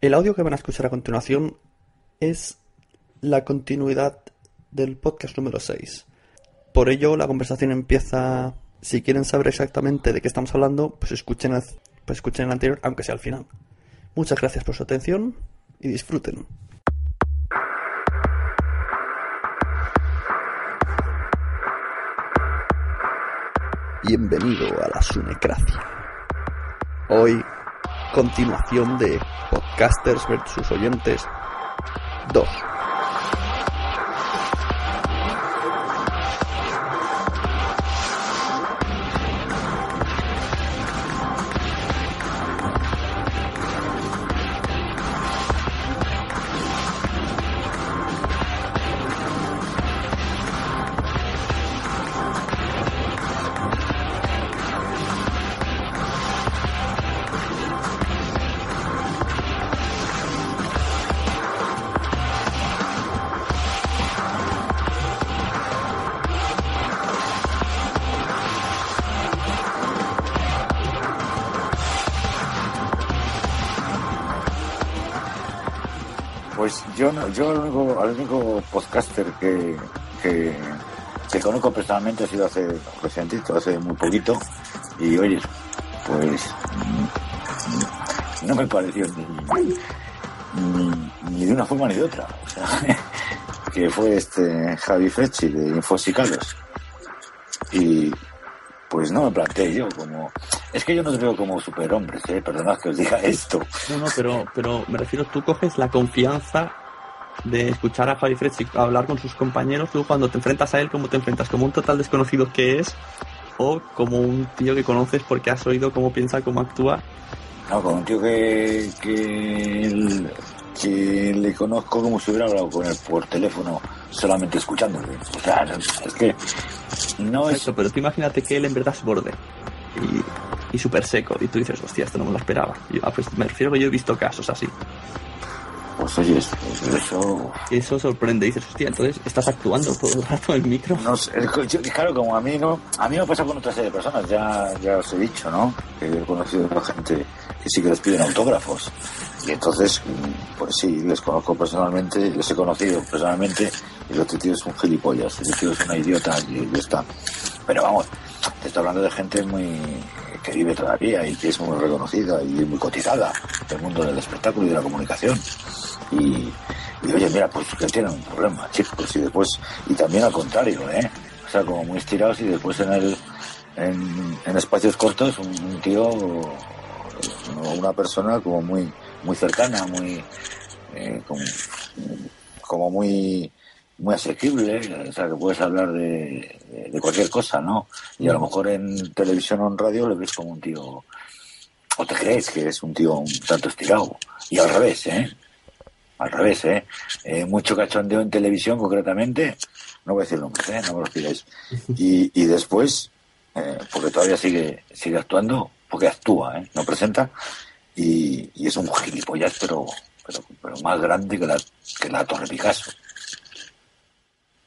El audio que van a escuchar a continuación es la continuidad del podcast número 6. Por ello, la conversación empieza. Si quieren saber exactamente de qué estamos hablando, pues escuchen el, pues escuchen el anterior, aunque sea al final. Muchas gracias por su atención y disfruten. Bienvenido a la Sunecracia. Hoy, continuación de Podcasters versus Oyentes 2. Pues yo, yo el único, podcaster que, que, conozco personalmente ha sido hace recientito, hace muy poquito. Y oye, pues no me pareció ni, ni, de una forma ni de otra. Que fue este Javi Fecci de Infosicados. Y pues no me planteé yo como... Es que yo no te veo como superhombres, ¿eh? perdonad que os diga esto. No, no, pero, pero me refiero, tú coges la confianza de escuchar a Javi Frecci hablar con sus compañeros, tú cuando te enfrentas a él, ¿cómo te enfrentas? ¿Como un total desconocido que es? ¿O como un tío que conoces porque has oído cómo piensa, cómo actúa? No, con un tío que, que, le conozco como si hubiera hablado con él por teléfono solamente escuchándole. O sea, es que no es... Eso, pero tú imagínate que él en verdad es borde y, y súper seco y tú dices, hostia, esto no me lo esperaba. Yo, ah, pues me refiero que yo he visto casos así. Pues oye, eso... Eso sorprende, dices, hostia, entonces estás actuando todo el rato en el micro. No que claro, como a mí no... A mí me pasa con otra serie de personas, ya, ya os he dicho, ¿no? Que he conocido a gente que sí que les piden autógrafos. Y entonces, mm, pues sí, les conozco personalmente, les he conocido personalmente, y el otro tío es un gilipollas, el tío es una idiota y ya está. Pero vamos, estoy hablando de gente muy que vive todavía y que es muy reconocida y muy cotizada del mundo del espectáculo y de la comunicación. Y, oye, mira, pues que tienen un problema, chicos, y después, y también al contrario, ¿eh? O sea, como muy estirados y después en el, en, espacios cortos, un, un tío, o una persona como muy, muy cercana, muy, eh, como, como muy, muy asequible, o sea, que puedes hablar de, cualquier cosa, ¿no? Y a lo mejor en televisión o en radio lo ves como un tío, o te crees que es un tío un tanto estirado, y al revés, ¿eh? Al revés, ¿eh? Eh, mucho cachondeo en televisión, concretamente. No voy a decir nombres, ¿eh? No me los pidáis. Y, y después, eh, porque todavía sigue, sigue actuando, porque actúa, ¿eh? No presenta. y, y es un gilipollas, pero, pero, pero más grande que la, que la Torre Picasso.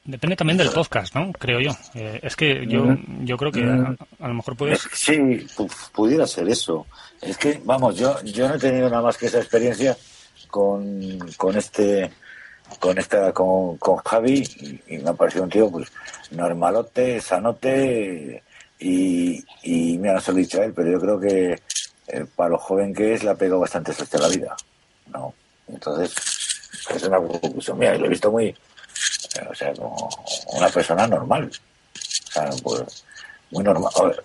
Depende también del podcast, ¿no? Creo yo. Eh, es que yo, yo creo que a, a lo mejor puedes... Sí, pu- pudiera ser eso. Es que, vamos, yo, yo no he tenido nada más que esa experiencia con, con este, con esta, con, con Javi, y, y me ha parecido un tío, pues, normalote, sanote, y, y mira, no se lo he dicho a él, pero yo creo que eh, para lo joven que es, le ha pegado bastante suerte a la vida. ¿no? Entonces, es una conclusión mía, y lo he visto muy, o sea, como una persona normal. O sea, pues, muy normal. A ver,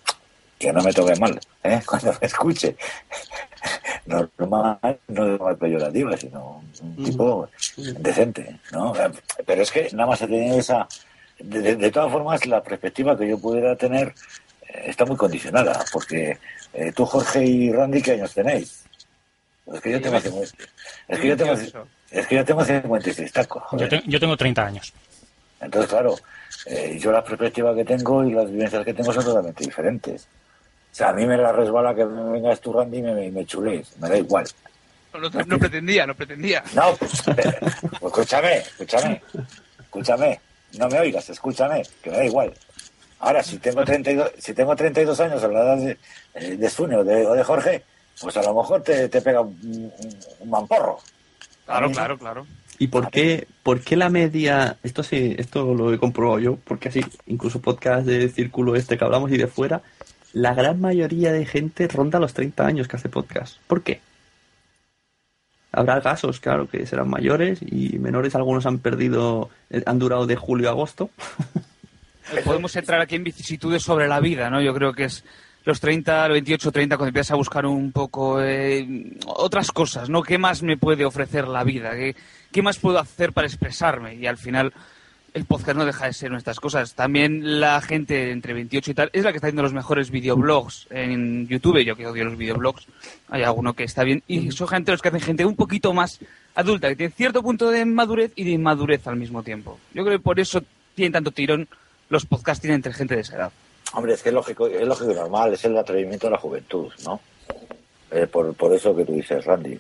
que no me toque mal, ¿eh? Cuando me escuche. Normal, no de mal peyorativa, sino un tipo decente, ¿no? Pero es que nada más he tenido esa... De, de- de todas formas, la perspectiva que yo pudiera tener eh, está muy condicionada, porque eh, tú, Jorge y Randy, ¿qué años tenéis? Es que yo tengo... Es que yo tengo... Es que yo tengo 56 tacos. Yo, te- yo tengo 30 años. Entonces, claro, eh, yo la perspectiva que tengo y las vivencias que tengo son totalmente diferentes. O sea, a mí me la resbala que me vengas tú, Randy, y me, me, me chulees. Me da igual. No, no- no pretendía, no pretendía. No, pues escúchame, escúchame, escúchame. No me oigas, escúchame, que me da igual. Ahora, si tengo 32, si tengo 32 años a la edad de, eh, de Sune o de, o de Jorge, pues a lo mejor te, te pega un, un- un mamporro. Claro, claro, claro. ¿Y por qué, por qué la media, esto sí, esto lo he comprobado yo, porque así, incluso podcast de círculo este que hablamos y de fuera, la gran mayoría de gente ronda los 30 años que hace podcast. ¿Por qué? Habrá casos, claro, que serán mayores y menores, algunos han perdido, eh, han durado de julio a agosto. Podemos entrar aquí en vicisitudes sobre la vida, ¿no? Yo creo que es los 30, los 28, 30, cuando empiezas a buscar un poco eh, otras cosas, ¿no? ¿Qué más me puede ofrecer la vida? ¿Qué, ¿Qué más puedo hacer para expresarme? Y al final el podcast no deja de ser nuestras cosas. También la gente entre 28 y tal es la que está haciendo los mejores videoblogs en YouTube. Yo que odio los videoblogs, hay alguno que está bien. Y son gente los que hacen gente un poquito más adulta, que tiene cierto punto de madurez y de inmadurez al mismo tiempo. Yo creo que por eso tienen tanto tirón los podcasting entre gente de esa edad. Hombre, es que es lógico, es lógico y normal, es el atrevimiento de la juventud, ¿no? Eh, por, por eso que tú dices, Randy,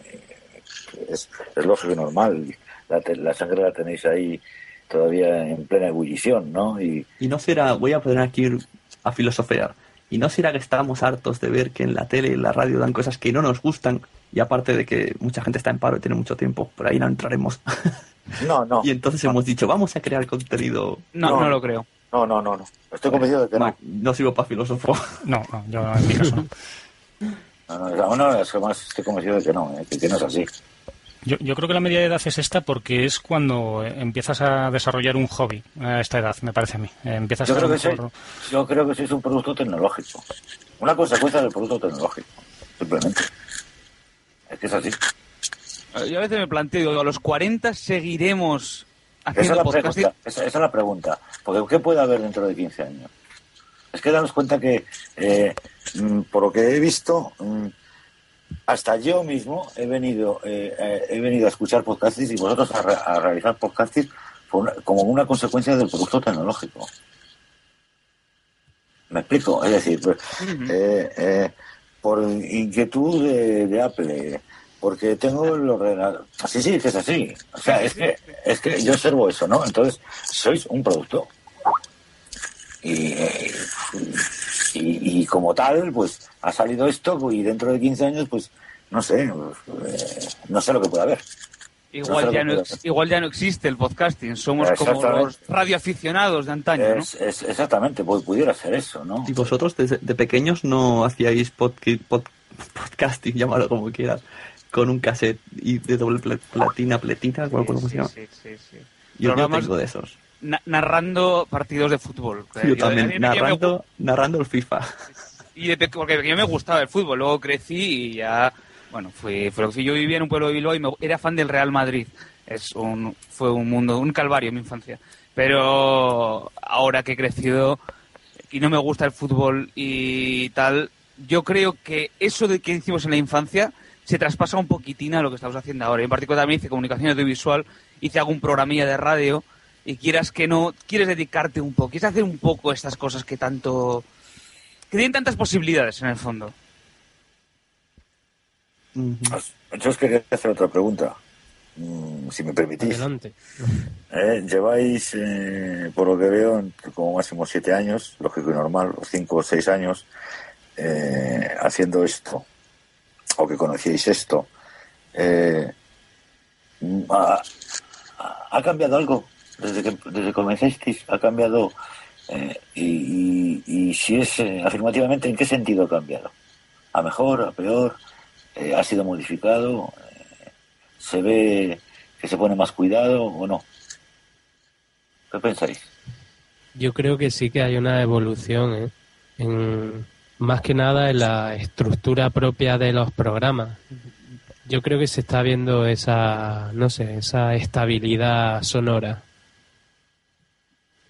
es, es lógico y normal. La, te- la sangre la tenéis ahí todavía en plena ebullición, ¿no? Y Y no será, voy a poner aquí a filosofear, y no será que estamos hartos de ver que en la tele y en la radio dan cosas que no nos gustan, y aparte de que mucha gente está en paro y tiene mucho tiempo, por ahí no entraremos. no, no, y entonces hemos dicho, vamos a crear contenido. No, No. no, lo creo. No, no, no, no. Estoy convencido de que no. no sirvo para filósofo. No, no, yo en mi caso no. No, no, no, no, es que más estoy convencido de que no, eh, que, no es así. Yo, yo creo que la media de edad es esta porque es cuando eh, empiezas a desarrollar un hobby a esta edad, me parece a mí. Eh, Empiezas Yo a creo que soy, yo creo que sois un producto tecnológico. Una consecuencia del producto tecnológico, simplemente. Es que es así. Yo a veces me planteo, digo, a los 40 seguiremos Esa es, la pregunta, esa, esa es la pregunta. Porque ¿qué puede haber dentro de 15 años? Es que daros cuenta que, eh, mm, por lo que he visto, mm, hasta yo mismo he venido eh, eh, he venido a escuchar podcasts y vosotros a, a realizar podcasts una- como una consecuencia del producto tecnológico. ¿Me explico? Es decir, pues, eh, eh, por inquietud de, de Apple, porque tengo el ordenador. Así sí, que es así. O sea, es que, es que yo observo eso, ¿no? Entonces, sois un producto. Y, y, y como tal, pues ha salido esto y dentro de 15 años, pues no sé, pues, eh, no sé lo que puede haber. Igual, No sé ya no, igual ya no existe el podcasting. Somos como los radioaficionados de antaño, ¿no? Es, es- exactamente, pues pudiera ser eso, ¿no? Y vosotros desde de pequeños no hacíais podki- pod- podcasting, llámalo como quieras, con un cassette y de doble pla- platina, pletina, ¿cómo, cómo se llama? Sí, sí, sí. Yo, yo Programas tengo de esos. na- narrando partidos de fútbol. Yo a también, me- narrando, narrando el FIFA. Y de porque a mí me gustaba el fútbol, luego crecí y ya, bueno, fui, fue lo que fui. Yo vivía en un pueblo de Bilbao y me- era fan del Real Madrid. Es un, fue un mundo, un calvario en mi infancia. Pero ahora que he crecido y no me gusta el fútbol y tal, yo creo que eso de que hicimos en la infancia se traspasa un poquitín a lo que estamos haciendo ahora. Y en particular también hice comunicación audiovisual, hice algún programilla de radio y quieras que no, quieres dedicarte un poco, quieres hacer un poco estas cosas que tanto que tienen tantas posibilidades en el fondo. Yo os quería hacer otra pregunta, mm, si me permitís. Adelante. Eh, lleváis, eh, por lo que veo, como máximo siete años, lógico y normal, o cinco o seis años, eh, haciendo esto, o que conocíais esto. ¿ha, ¿Ha cambiado algo desde que, desde que comenzasteis? ¿Ha cambiado? y, y, si es afirmativamente, ¿en qué sentido ha cambiado? ¿A mejor, a peor? ¿Ha sido modificado? ¿Se ve que se pone más cuidado o no? ¿Qué pensáis? Yo creo que sí que hay una evolución, ¿eh? en, más que nada en la estructura propia de los programas. Yo creo que se está viendo esa, no sé, esa estabilidad sonora.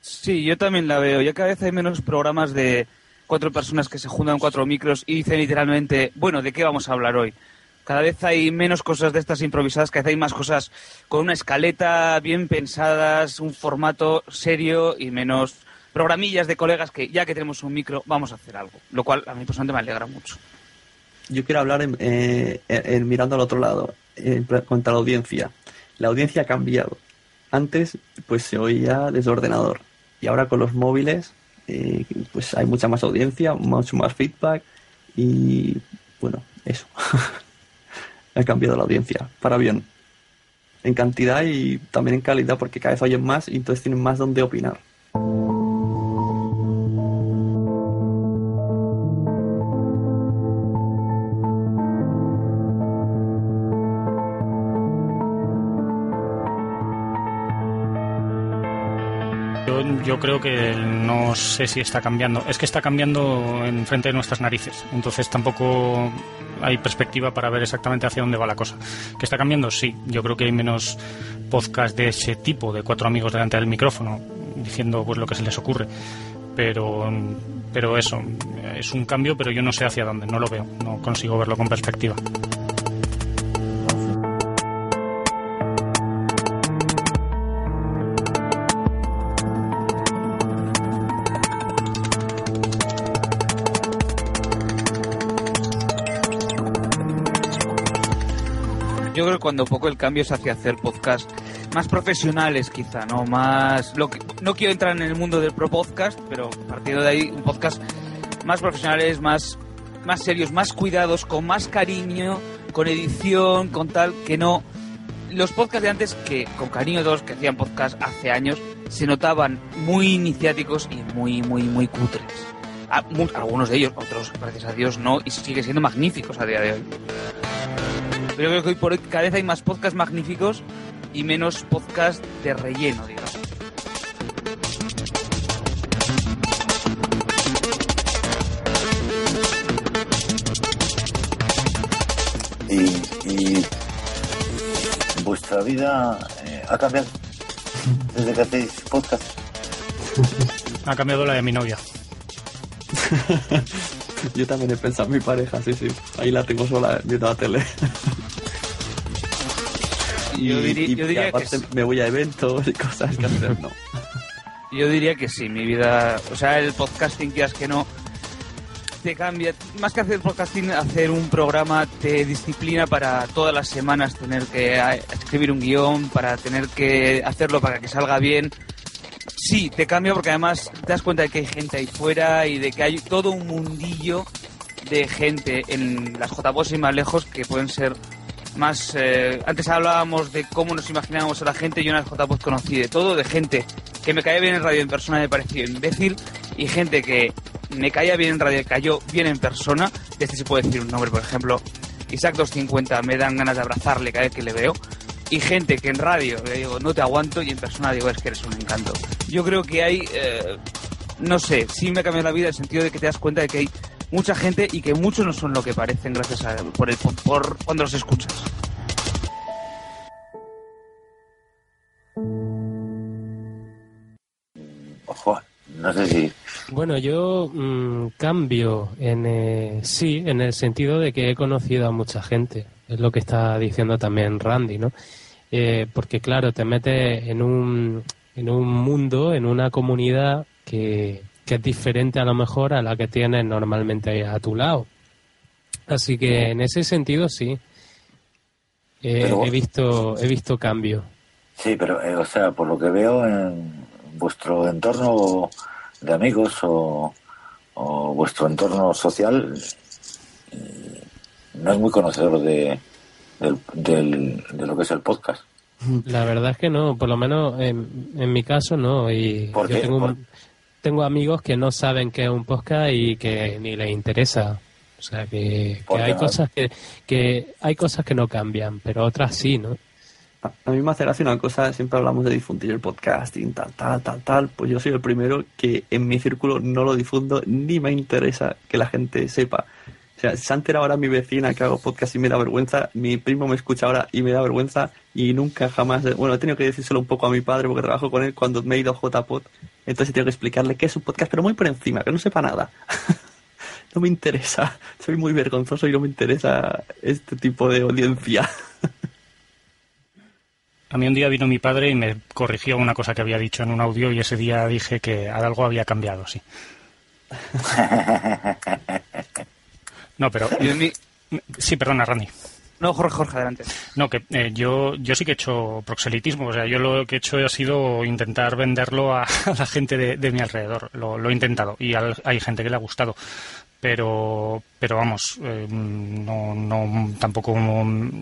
Sí, yo también la veo. Ya cada vez hay menos programas de cuatro personas que se juntan cuatro micros y dicen literalmente, bueno, ¿de qué vamos a hablar hoy? Cada vez hay menos cosas de estas improvisadas, cada vez hay más cosas con una escaleta bien pensadas, un formato serio y menos programillas de colegas que ya que tenemos un micro vamos a hacer algo, lo cual a mí personalmente me alegra mucho. Yo quiero hablar en, eh, mirando al otro lado, en cuanto a la audiencia. La audiencia ha cambiado. Antes pues se oía desde ordenador y ahora con los móviles eh, pues hay mucha más audiencia, mucho más feedback y bueno, eso. ha cambiado la audiencia para bien. En cantidad y también en calidad, porque cada vez oyen más y entonces tienen más donde opinar. Yo creo que no sé si está cambiando. Es que está cambiando en frente de nuestras narices. Entonces tampoco hay perspectiva para ver exactamente hacia dónde va la cosa. ¿Que está cambiando? Sí. Yo creo que hay menos podcast de ese tipo, de cuatro amigos delante del micrófono, diciendo pues lo que se les ocurre. Pero, pero eso, es un cambio, pero yo no sé hacia dónde, no lo veo, no consigo verlo con perspectiva. Cuando poco el cambio es hacia hacer podcast más profesionales quizá, ¿no? Más lo que no quiero entrar en el mundo del pro podcast, pero partiendo de ahí un podcast más profesionales, más más serios, más cuidados, con más cariño, con edición, con tal que no los podcasts de antes que con cariño todos que hacían podcast hace años se notaban muy iniciáticos y muy muy muy cutres. algunos de ellos, otros gracias a Dios no y sigue siendo magníficos a día de hoy. Pero creo que hoy por hoy cada vez hay más podcasts magníficos y menos podcasts de relleno, digamos. Y, vuestra vida eh, ha cambiado desde que hacéis podcast. Ha cambiado la de mi novia. Yo también he pensado en mi pareja, sí, sí. Ahí la tengo sola viendo la tele. Y, yo diría, aparte me voy a eventos y cosas que hacer, no. Yo diría que sí, mi vida, o sea, el podcasting, que es que no, te cambia, más que hacer podcasting, hacer un programa te disciplina para todas las semanas tener que escribir un guion, para tener que hacerlo para que salga bien. Sí, te cambia porque además te das cuenta de que hay gente ahí fuera y de que hay todo un mundillo de gente en las JPOS y más lejos que pueden ser más... Eh, antes hablábamos de cómo nos imaginábamos a la gente, yo en las JPOS conocí de todo, de gente que me caía bien en radio en persona me pareció imbécil y gente que me caía bien en radio cayó bien en persona, de este se puede decir un nombre, por ejemplo, Isaac 250, me dan ganas de abrazarle cada vez que le veo. Y gente que en radio le digo no te aguanto y en persona digo es que eres un encanto. Yo creo que hay, eh, no sé, sí me ha cambiado la vida en el sentido de que te das cuenta de que hay mucha gente y que muchos no son lo que parecen gracias a por, el, por, cuando los escuchas. Ojo, no sé si. Bueno, yo mm, cambio en eh, sí, en el sentido de que he conocido a mucha gente. Es lo que está diciendo también Randy, ¿no? Eh, porque claro, te metes en un, en un mundo, en una comunidad que, que es diferente a lo mejor a la que tienes normalmente a tu lado. Así que en ese sentido sí. eh, Pero- he visto he visto cambio. Sí, pero, eh, o sea, por lo que veo en vuestro entorno de amigos o, o vuestro entorno social, eh, no es muy conocedor de, del, del- de lo que es el podcast. La verdad es que no, por lo menos en, en mi caso no. Y ¿Por yo qué? tengo, un- tengo amigos que no saben qué es un podcast y que ni les interesa. O sea que, ¿Por que qué hay cosas que, que hay cosas que no cambian, pero otras sí, ¿no? A a mí me hace gracia una cosa, siempre hablamos de difundir el podcasting, tal, tal, tal, tal. Pues yo soy el primero que en mi círculo no lo difundo, ni me interesa que la gente sepa. O sea, se ha enterado ahora mi vecina que hago podcast y me da vergüenza, mi primo me escucha ahora y me da vergüenza, y nunca jamás, bueno, he tenido que decírselo un poco a mi padre porque trabajo con él cuando me he ido a JPod, entonces he tenido que explicarle qué es un podcast, pero muy por encima, que no sepa nada. no me interesa, soy muy vergonzoso y no me interesa este tipo de audiencia. A mí un día vino mi padre y me corrigió una cosa que había dicho en un audio y ese día dije que algo había cambiado, sí. No, pero... Sí, perdona, Randy. No, Jorge, Jorge, adelante. No, que eh, yo, yo sí que he hecho proxelitismo. O sea, yo lo que he hecho ha sido intentar venderlo a, a la gente de, de mi alrededor. Lo, lo he intentado y al- hay gente que le ha gustado. Pero, pero vamos, eh, no, no, tampoco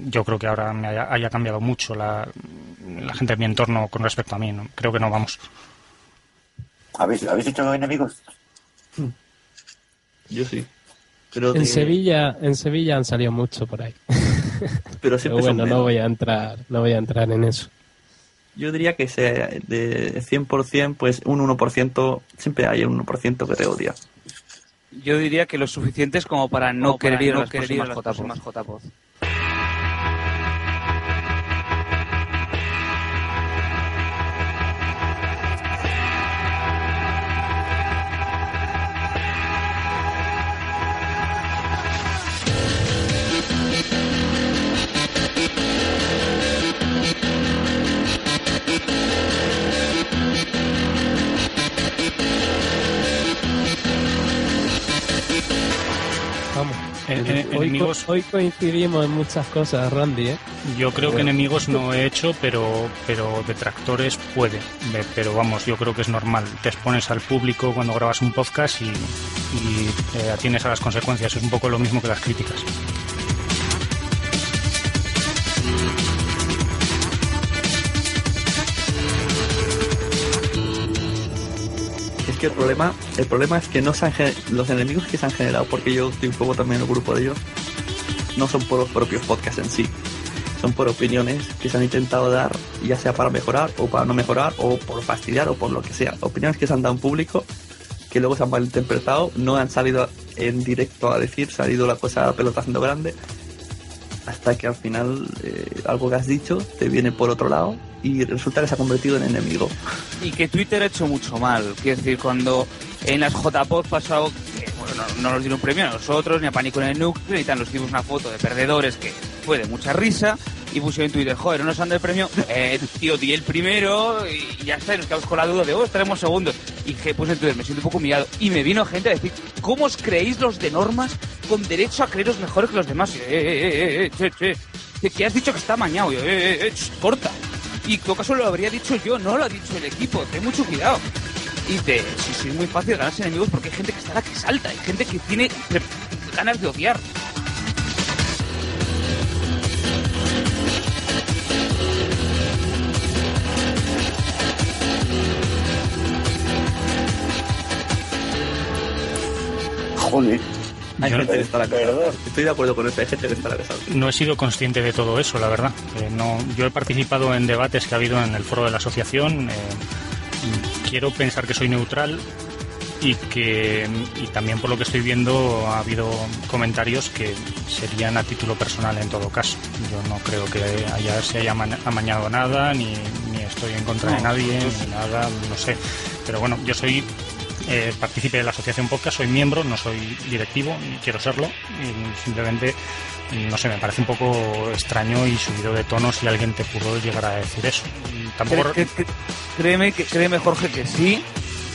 yo creo que ahora me haya, haya cambiado mucho la, la gente de mi entorno con respecto a mí. ¿no? Creo que no, vamos. ¿Habéis, ¿habéis hecho enemigos? Yo sí. Pero En de- Sevilla, en Sevilla han salido mucho por ahí. pero Pero siempre son bueno, no voy a entrar, no voy a entrar en eso. Yo diría que sea de 100%, pues un 1%, siempre hay un 1% que te odia. Yo diría que lo suficiente es como para no querer ir a no las a próximas las JPOD. En- en- hoy, co- enemigos- hoy coincidimos en muchas cosas, Randy, ¿eh? Yo creo que enemigos no he hecho, pero, pero detractores puede. Pero vamos, yo creo que es normal. Te expones al público cuando grabas un podcast y, y eh, atienes a las consecuencias. Es un poco lo mismo que las críticas. Es que el problema, el problema es que no se los enemigos que se han generado, porque yo estoy un poco también en el grupo de ellos, no son por los propios podcasts en sí. Son por opiniones que se han intentado dar, ya sea para mejorar o para no mejorar, o por fastidiar o por lo que sea. Opiniones que se han dado en público, que luego se han malinterpretado, no han salido en directo a decir, se ha ido la cosa a pelota grande, hasta que al final eh, algo que has dicho te viene por otro lado y resulta que se ha convertido en enemigo. Y que Twitter ha hecho mucho mal. Quiero decir, cuando en las JPOD pasado, que, bueno, no, no nos dieron premio a nosotros, ni a Pánico en el Núcleo, ni tal, nos dimos una foto de perdedores que fue de mucha risa, y pusieron en Twitter, joder, no nos han dado el premio, eh, tío, di el primero, y ya está, nos quedamos con la duda de, oh, estaremos segundos. Y que puse en Twitter, me siento un poco humillado. Y me vino gente a decir, ¿cómo os creéis los de normas con derecho a creeros mejores que los demás? Yo, eh, eh, eh, eh, che, che. Que- has dicho que está amañado, Y yo, eh, eh, eh, ch, corta. Y en todo caso lo habría dicho yo, no lo ha dicho el equipo, ten mucho cuidado. Y te, sí, es muy fácil ganarse enemigos porque hay gente que está la que salta, hay gente que tiene ganas de odiar. Joder. Hay Yo- gente que está la. Estoy de acuerdo con eso, hay gente que está la. No he sido consciente de todo eso, la verdad. Eh, no, yo he participado en debates que ha habido en el foro de la asociación. eh, quiero pensar que soy neutral y que y también por lo que estoy viendo ha habido comentarios que serían a título personal en todo caso. Yo no creo que haya, se haya ama- amañado nada, ni, ni estoy en contra de No, nadie, pues- ni nada, no sé. Pero bueno, yo soy eh, partícipe de la asociación podcast, soy miembro, no soy directivo, ni quiero serlo, y simplemente, no sé, me parece un poco extraño y subido de tono si alguien te pudo llegar a decir eso. Y Tampoco... Cre- cre- cre- créeme, que, créeme, Jorge, que sí.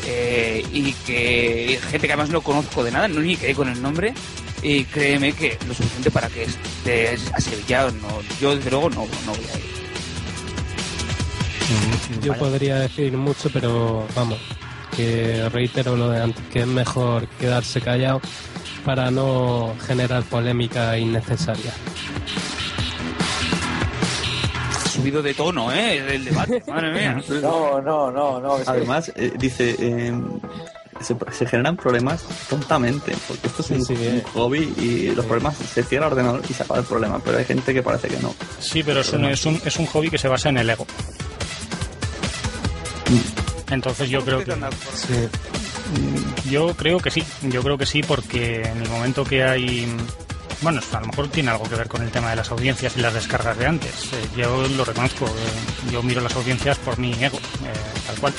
eh, y que gente que además no conozco de nada, no ni quedé con el nombre, y créeme que lo suficiente para que esté a Sevilla, no, yo desde luego no, no voy a ir. Yo podría decir mucho, pero vamos, que reitero lo de antes, que es mejor quedarse callado para no generar polémica innecesaria. Subido de tono, ¿eh? El debate, madre mía. No, no, no, no. es que- Además, eh, dice, eh, se, se generan problemas tontamente, porque esto es un, Sí, sí, un eh. hobby y los problemas se cierra el ordenador y se acaba el problema, pero hay gente que parece que no. Sí, pero es un, es un, es un hobby que se basa en el ego. Entonces yo creo que Sí. yo creo que sí, yo creo que sí porque en el momento que hay bueno, a lo mejor tiene algo que ver con el tema de las audiencias y las descargas de antes. Eh, yo lo reconozco, eh, yo miro las audiencias por mi ego, eh, tal cual,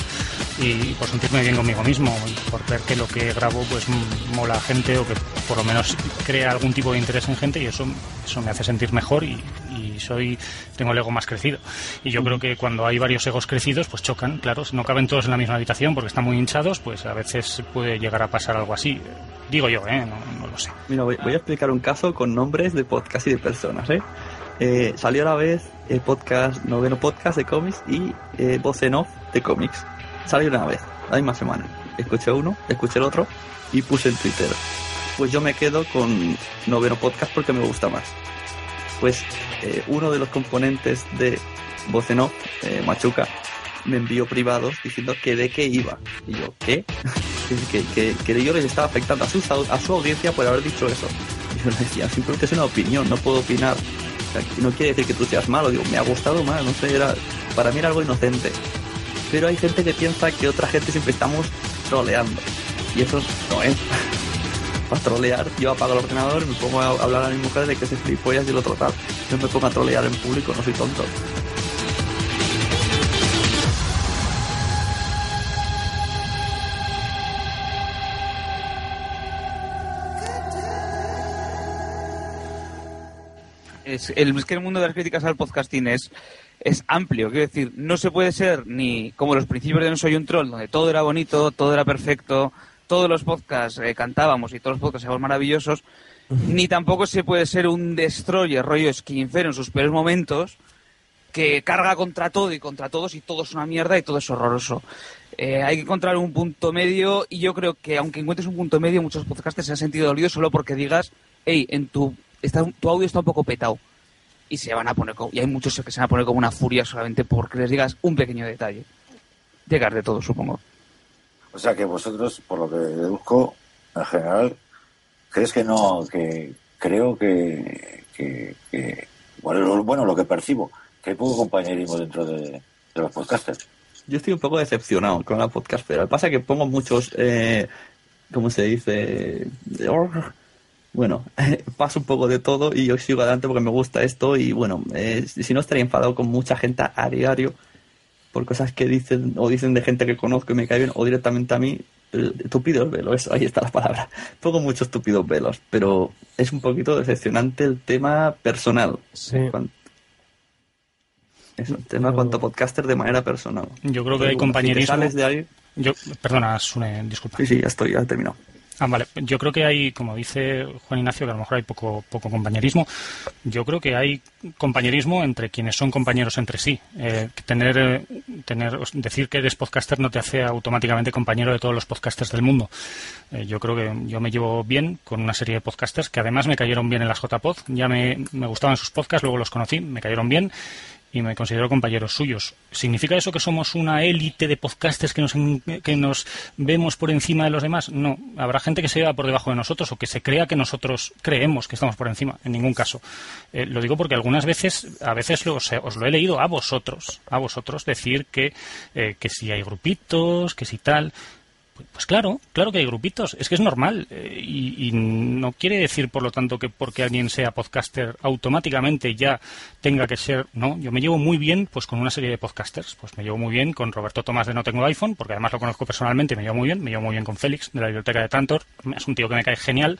y por sentirme bien conmigo mismo y por ver que lo que grabo pues mola a gente o que por lo menos crea algún tipo de interés en gente y eso, eso me hace sentir mejor y, y soy tengo el ego más crecido. Y yo creo que cuando hay varios egos crecidos pues chocan, claro, si no caben todos en la misma habitación porque están muy hinchados, pues a veces puede llegar a pasar algo así. Digo yo, ¿eh? no, no lo sé. Mira, voy, voy a explicar un caso con nombres de podcast y de personas, ¿eh? Eh, salió a la vez el podcast, noveno podcast de cómics y eh, voz en off de cómics. Salió una vez, la misma semana. Escuché uno, escuché el otro y puse en Twitter. Pues yo me quedo con noveno podcast porque me gusta más. Pues eh, uno de los componentes de voz en off, eh, Machuca, me envió privados diciendo que de qué iba. Y yo, ¿qué? que, que, que yo les estaba afectando a su, a su audiencia por haber dicho eso. Yo le decía, simplemente es una opinión, no puedo opinar. O no quiere decir que tú seas malo, digo, me ha gustado más, no sé, era, para mí era algo inocente. Pero hay gente que piensa que otra gente siempre estamos troleando. Y eso no es. Para trolear, yo apago el ordenador y me pongo a hablar a mi mujer de que se flipollas y el otro tal. Yo me pongo a trolear en público, no soy tonto. es, el, es que el mundo de las críticas al podcasting es, es amplio. Quiero decir, no se puede ser ni como los principios de No Soy un Troll, donde todo era bonito, todo era perfecto, todos los podcasts eh, cantábamos y todos los podcasts éramos maravillosos, ni tampoco se puede ser un destroyer, rollo Skinfer en sus peores momentos, que carga contra todo y contra todos y todo es una mierda y todo es horroroso. Eh, hay que encontrar un punto medio y yo creo que aunque encuentres un punto medio, muchos podcasters se han sentido dolidos solo porque digas, hey, en tu, está, tu audio está un poco petado. Y se van a poner, y hay muchos que se van a poner como una furia solamente porque les digas un pequeño detalle. Llegar de todo, supongo. O sea que vosotros, por lo que deduzco, en general, crees que no, que creo que, que, que- bueno, lo, bueno, lo que percibo, que hay poco compañerismo dentro de, de los podcasters. Yo estoy un poco decepcionado con la podcastera. Lo que pasa es que pongo muchos, eh, ¿cómo se dice? Bueno, paso un poco de todo y yo sigo adelante porque me gusta esto y bueno, eh, si no estaría enfadado con mucha gente a diario por cosas que dicen o dicen de gente que conozco y me cae bien o directamente a mí, eh, estúpidos velos, eso, ahí está la palabra. Pongo muchos estúpidos velos, pero es un poquito decepcionante el tema personal. Sí. Es un tema cuanto podcaster de manera personal. Yo creo que hay si compañerismo. sales de ahí, Yo, perdona, Sune, disculpa. Sí, sí, ya estoy, ya he terminado. Ah, vale. Yo creo que hay, como dice Juan Ignacio, que a lo mejor hay poco, poco compañerismo. Yo creo que hay compañerismo entre quienes son compañeros entre sí. Eh, tener, eh, tener, decir que eres podcaster no te hace automáticamente compañero de todos los podcasters del mundo. Eh, yo creo que yo me llevo bien con una serie de podcasters que además me cayeron bien en las JPod. Ya me, me gustaban sus podcasts, luego los conocí, me cayeron bien y me considero compañeros suyos. ¿Significa eso que somos una élite de podcasters que nos, que nos vemos por encima de los demás? No. Habrá gente que se vea por debajo de nosotros o que se crea que nosotros creemos que estamos por encima. En ningún caso. Eh, lo digo porque algunas veces, a veces lo- os, os lo he leído a vosotros, a vosotros decir que, eh, que si hay grupitos, que si tal. Pues, claro, claro que hay grupitos, es que es normal eh, y, y no quiere decir, por lo tanto, que porque alguien sea podcaster automáticamente ya tenga que ser, no, yo me llevo muy bien pues con una serie de podcasters, pues me llevo muy bien con Roberto Tomás de No Tengo iPhone, porque además lo conozco personalmente, me llevo muy bien, me llevo muy bien con Félix de la biblioteca de Tantor, es un tío que me cae genial,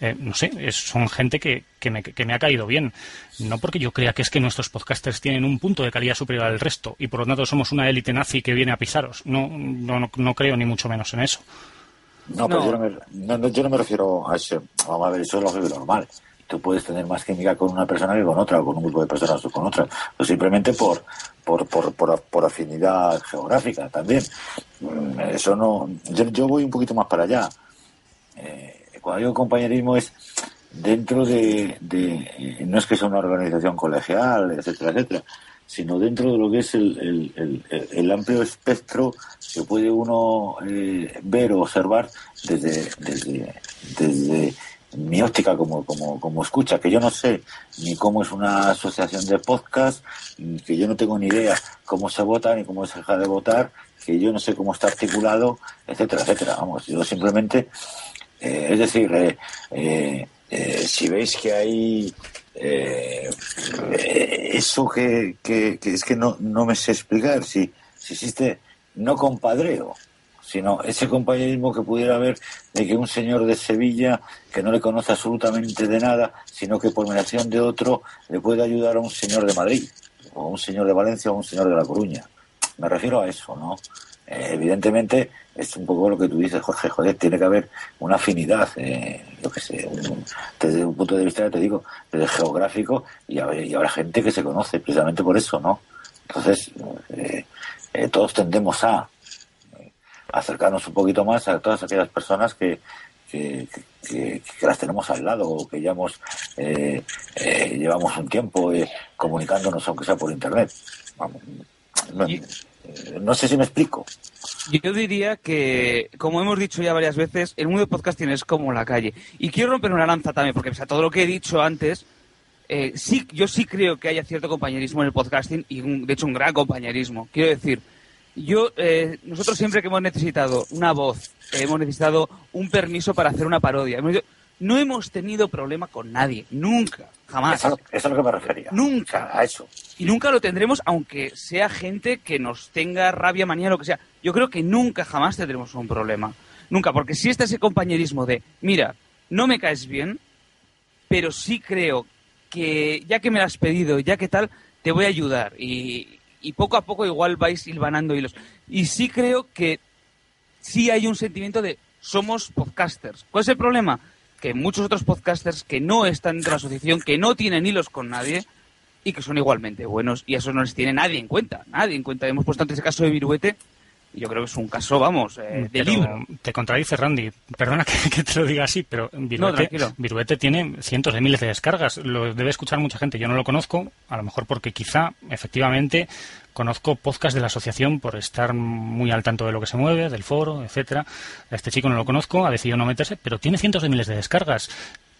eh, no sé, es- son gente que, que, me, que me ha caído bien, no porque yo crea que es que nuestros podcasters tienen un punto de calidad superior al resto y por lo tanto somos una élite nazi que viene a pisaros, no, no, no, no creo ni mucho menos en eso. No, pero yo no, me, no, yo no me refiero a eso. Vamos a ver, eso es lo normal. Tú puedes tener más química con una persona que con otra, o con un grupo de personas o con otra. O simplemente por, por, por, por, afinidad geográfica también. Mm, eso no. Yo, yo voy un poquito más para allá. Eh, cuando digo compañerismo es dentro de, de, no es que sea una organización colegial, etcétera, etcétera, sino dentro de lo que es el, el, amplio espectro que puede uno eh, ver o observar desde, desde, desde mi óptica como, como, como escucha, que yo no sé ni cómo es una asociación de podcast, que yo no tengo ni idea cómo se vota ni cómo se deja de votar, que yo no sé cómo está articulado, etcétera, etcétera. Vamos, yo simplemente, eh, es decir, eh, eh, eh, si veis que hay eh, eso que, que, es que no, no me sé explicar, si, si existe no compadreo, sino ese compañerismo que pudiera haber de que un señor de Sevilla que no le conoce absolutamente de nada, sino que por mediación de otro le puede ayudar a un señor de Madrid, o un señor de Valencia, o a un señor de La Coruña. Me refiero a eso, ¿no? Eh, evidentemente, es un poco lo que tú dices, Jorge, joder, tiene que haber una afinidad, eh, yo qué sé, desde un punto de vista, te digo, desde geográfico, y, habrá gente que se conoce precisamente por eso, ¿no? Entonces, eh, eh, todos tendemos a acercarnos un poquito más a todas aquellas personas que, que, las tenemos al lado o que ya hemos, llevamos un tiempo comunicándonos, aunque sea por Internet. Vamos, no sé si me explico. Yo diría que, como hemos dicho ya varias veces, el mundo de podcasting es como la calle. Y quiero romper una lanza también, porque pese a todo lo que he dicho antes, eh, sí, yo sí creo que haya cierto compañerismo en el podcasting y, de hecho, un gran compañerismo. Quiero decir, yo, eh, nosotros siempre que hemos necesitado una voz, hemos necesitado un permiso para hacer una parodia, no hemos tenido problema con nadie, nunca, jamás. Eso, es a lo que me refería. Nunca. a eso. Y nunca lo tendremos, aunque sea gente que nos tenga rabia, manía, lo que sea. Yo creo que nunca, jamás tendremos un problema. Nunca, porque si está ese compañerismo de, mira, no me caes bien, pero sí creo que ya que me lo has pedido, ya que tal, te voy a ayudar. Y, y poco a poco igual vais hilvanando hilos. Y sí creo que sí hay un sentimiento de somos podcasters. ¿Cuál es el problema? que muchos otros podcasters que no están dentro de la asociación, que no tienen hilos con nadie y que son igualmente buenos. Y eso no les tiene nadie en cuenta. Nadie en cuenta. Hemos puesto antes el caso de Viruete. Y yo creo que es un caso, vamos, eh, de libro. Te contradice, Randy. Perdona que, te lo diga así, pero Viruete, tiene cientos de miles de descargas. Lo debe escuchar mucha gente. Yo no lo conozco, a lo mejor porque quizá, efectivamente, Conozco podcast de la asociación por estar muy al tanto de lo que se mueve, del foro, etcétera. Este chico no lo conozco, ha decidido no meterse, pero tiene cientos de miles de descargas.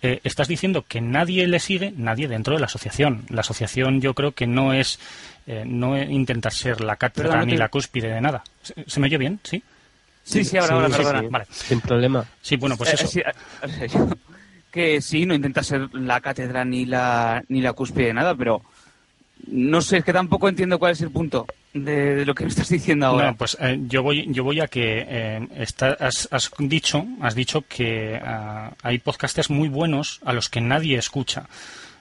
Eh, estás diciendo que nadie le sigue, nadie dentro de la asociación. La asociación yo creo que no es eh, no intentar ser la cátedra ni la cúspide de nada. ¿Se, me oye bien? ¿Sí? Sí, sí, ahora, ahora, Vale. Sin problema. Sí, bueno, pues eh, eso. que sí, no intenta ser la cátedra ni la, ni la cúspide de nada, pero no sé, es que tampoco entiendo cuál es el punto de, lo que me estás diciendo ahora. pues eh, yo voy yo voy a que eh, has, dicho has dicho que ah, hay podcasters muy buenos a los que nadie escucha.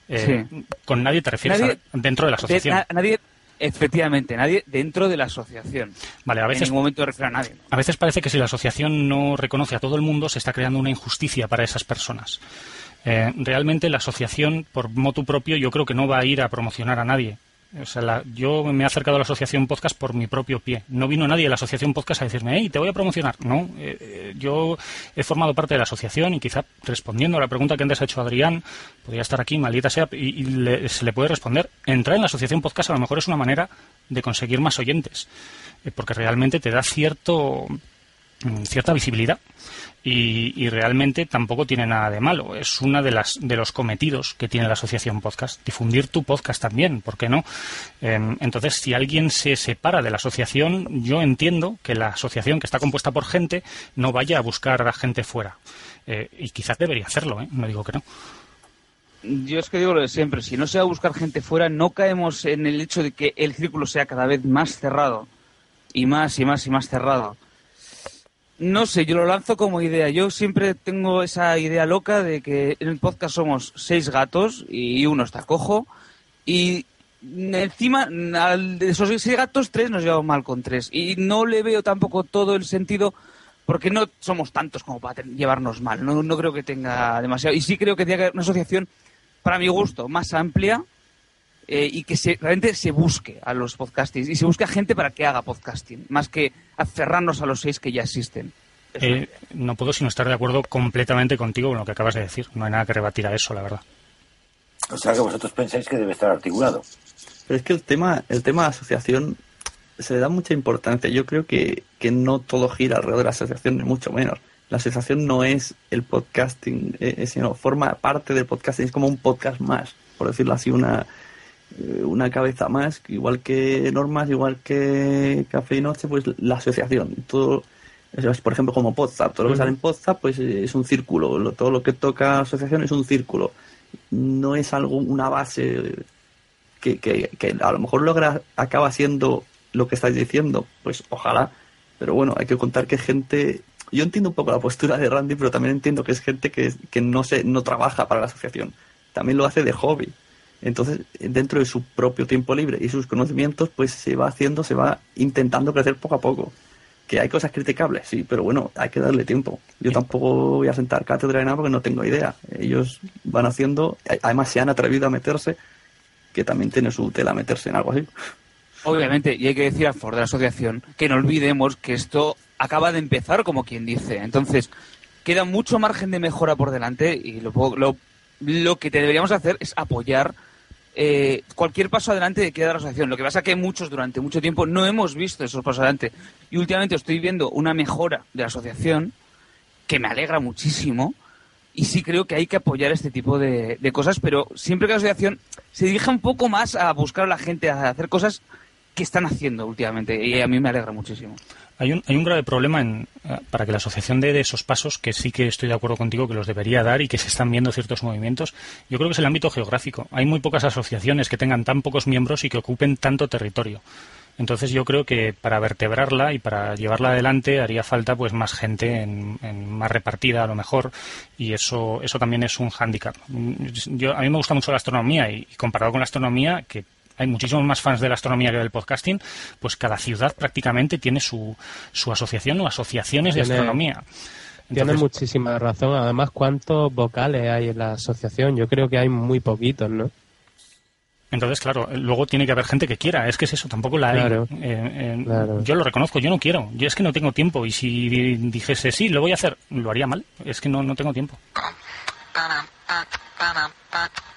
Eh, con nadie te refieres dentro de la asociación. nadie, efectivamente, nadie dentro de la asociación. Vale, a veces. En ningún momento refiero a nadie. A veces parece que si la asociación no reconoce a todo el mundo, se está creando una injusticia para esas personas. Eh, realmente la asociación, por motu propio, yo creo que no va a ir a promocionar a nadie. O sea, yo me he acercado a la asociación podcast por mi propio pie. No vino nadie de la asociación podcast a decirme, hey, te voy a promocionar. No, eh, eh, yo he formado parte de la asociación y quizá respondiendo a la pregunta que antes ha hecho Adrián, podría estar aquí, maldita sea, y, se le puede responder. Entrar en la asociación podcast a lo mejor es una manera de conseguir más oyentes, porque realmente te da cierto cierta visibilidad y, realmente tampoco tiene nada de malo. Es uno de, las, de los cometidos que tiene la asociación podcast. Difundir tu podcast también, ¿por qué no? Em, entonces, si alguien se separa de la asociación, yo entiendo que la asociación que está compuesta por gente no vaya a buscar a gente fuera. Eh, y quizás debería hacerlo, ¿eh? no digo que no. Yo es que digo lo de siempre, si no se va a buscar gente fuera, no caemos en el hecho de que el círculo sea cada vez más cerrado y más y más y más cerrado. No sé, yo lo lanzo como idea. Yo siempre tengo esa idea loca de que en el podcast somos seis gatos y uno está cojo. Y encima, de esos seis gatos, tres nos llevamos mal con tres. Y no le veo tampoco todo el sentido porque no somos tantos como para llevarnos mal. No, no creo que tenga demasiado. Y sí creo que tiene que haber una asociación, para mi gusto, más amplia eh, y que se, realmente se busque a los podcastings y se busque a gente para que haga podcasting, más que aferrarnos a los seis que ya existen. Eh, no puedo sino estar de acuerdo completamente contigo con lo que acabas de decir. No hay nada que rebatir a eso, la verdad. O sea que vosotros pensáis que debe estar articulado. Pero es que el tema, el tema de asociación se le da mucha importancia. Yo creo que, que no todo gira alrededor de la asociación, ni mucho menos. La asociación no es el podcasting, eh, sino forma parte del podcasting, es como un podcast más, por decirlo así, una, eh, una cabeza más, igual que normas, igual que café y noche, pues la asociación. Todo, por ejemplo, como Podzap, todo lo que sale en Podzap, pues es un círculo, todo lo que toca asociación es un círculo. No es algo, una base que, que, que a lo mejor logra, acaba siendo lo que estáis diciendo, pues ojalá. Pero bueno, hay que contar que gente. Yo entiendo un poco la postura de Randy, pero también entiendo que es gente que, que no se, no trabaja para la asociación. También lo hace de hobby. Entonces, dentro de su propio tiempo libre y sus conocimientos, pues se va haciendo, se va intentando crecer poco a poco. Que hay cosas criticables, sí, pero bueno, hay que darle tiempo. Yo tampoco voy a sentar cátedra de nada porque no tengo idea. Ellos van haciendo, además se han atrevido a meterse, que también tiene su tela meterse en algo así. Obviamente, y hay que decir a favor de la asociación que no olvidemos que esto acaba de empezar, como quien dice. Entonces, queda mucho margen de mejora por delante y lo, lo, lo que deberíamos hacer es apoyar eh, cualquier paso adelante de que da la asociación. Lo que pasa es que muchos durante mucho tiempo no hemos visto esos pasos adelante. Y últimamente estoy viendo una mejora de la asociación que me alegra muchísimo. Y sí creo que hay que apoyar este tipo de, de cosas, pero siempre que la asociación se dirija un poco más a buscar a la gente, a hacer cosas que están haciendo últimamente. Y a mí me alegra muchísimo. Hay un, hay un grave problema en, eh, para que la asociación dé esos pasos, que sí que estoy de acuerdo contigo que los debería dar y que se están viendo ciertos movimientos. Yo creo que es el ámbito geográfico. Hay muy pocas asociaciones que tengan tan pocos miembros y que ocupen tanto territorio. Entonces yo creo que para vertebrarla y para llevarla adelante haría falta pues más gente en, más repartida a lo mejor y eso eso también es un hándicap. Yo a mí me gusta mucho la astronomía y comparado con la astronomía que hay muchísimos más fans de la astronomía que del podcasting, pues cada ciudad prácticamente tiene su, su asociación o asociaciones de Tiene- astronomía. Tiene Entonces, muchísima razón. Además, ¿cuántos vocales hay en la asociación? Yo creo que hay muy poquitos, ¿no? entonces, claro, luego tiene que haber gente que quiera. Es que es eso, tampoco la hay. Claro, Eh, eh, claro. Yo lo reconozco, yo no quiero. Yo es que no tengo tiempo. Y si di- dijese, sí, lo voy a hacer, lo haría mal. Es que no, no tengo tiempo.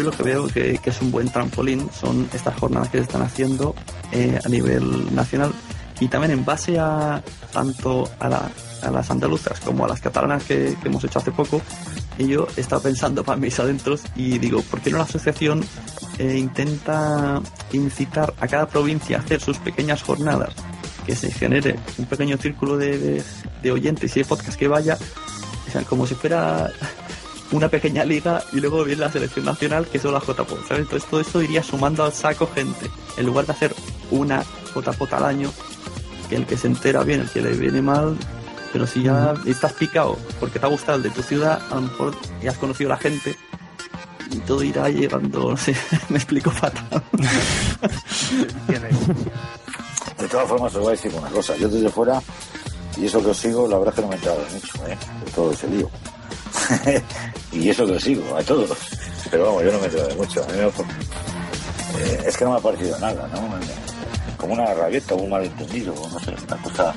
Yo lo que veo que, que es un buen trampolín son estas jornadas que se están haciendo eh, a nivel nacional y también en base a tanto a, la- a las andaluzas como a las catalanas que, que hemos hecho hace poco. Y yo he estado pensando para mis adentros y digo, ¿por qué no la asociación eh, intenta incitar a cada provincia a hacer sus pequeñas jornadas? Que se genere un pequeño círculo de, de- de oyentes y de podcast que vaya, o sea, como si fuera una pequeña liga y luego viene la selección nacional que son las JPOT, ¿sabes? Entonces todo esto iría sumando al saco gente. En lugar de hacer una JPOT al año, que el que se entera bien, el que le viene mal, pero si ya estás picado porque te ha gustado el de tu ciudad, a lo mejor ya has conocido a la gente y todo irá llegando, no sé, me explico fatal. De todas formas, os voy a decir una cosa. Yo desde fuera, y eso que os sigo, la verdad es que no me he enterado de mucho, ¿eh? De todo ese lío. y eso que sigo, a todos. Pero vamos, yo no me he enterado de mucho. A mí me- eh, es que no me ha parecido nada, ¿no? Como una rabieta, un malentendido, no sé, una cosa,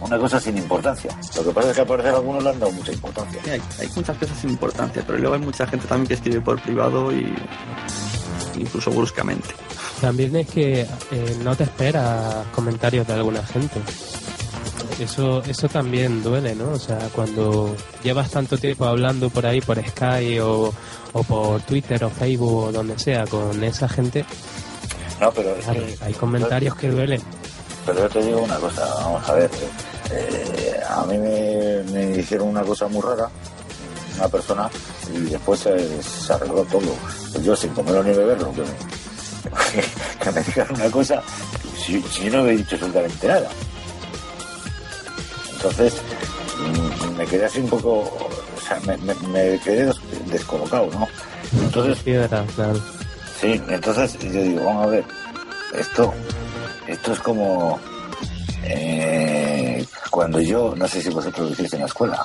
una cosa sin importancia. Lo que pasa es que al parecer a algunos le han dado mucha importancia. Sí, hay, hay muchas cosas sin importancia, pero luego hay mucha gente también que escribe por privado y incluso bruscamente. También es que eh, no te esperas comentarios de alguna gente. Eso, eso también duele, ¿no? O sea, cuando llevas tanto tiempo hablando por ahí, por Sky o, o por Twitter o Facebook o donde sea con esa gente, No, pero es claro, que- hay comentarios que duelen. Pero yo te digo una cosa, vamos a ver. eh, a mí me, me hicieron una cosa muy rara, una persona, y después se, se arregló todo. Pues yo sin comerlo ni beberlo, que me, que me digan una cosa, si, si no he dicho absolutamente nada. Entonces, mm, me quedé así un poco, o sea, me, me- me quedé des- descolocado, ¿no? Entonces, Piedra, claro. Sí, entonces yo digo, vamos a ver, esto, esto es como eh, cuando yo, no sé si vosotros lo hiciste en la escuela,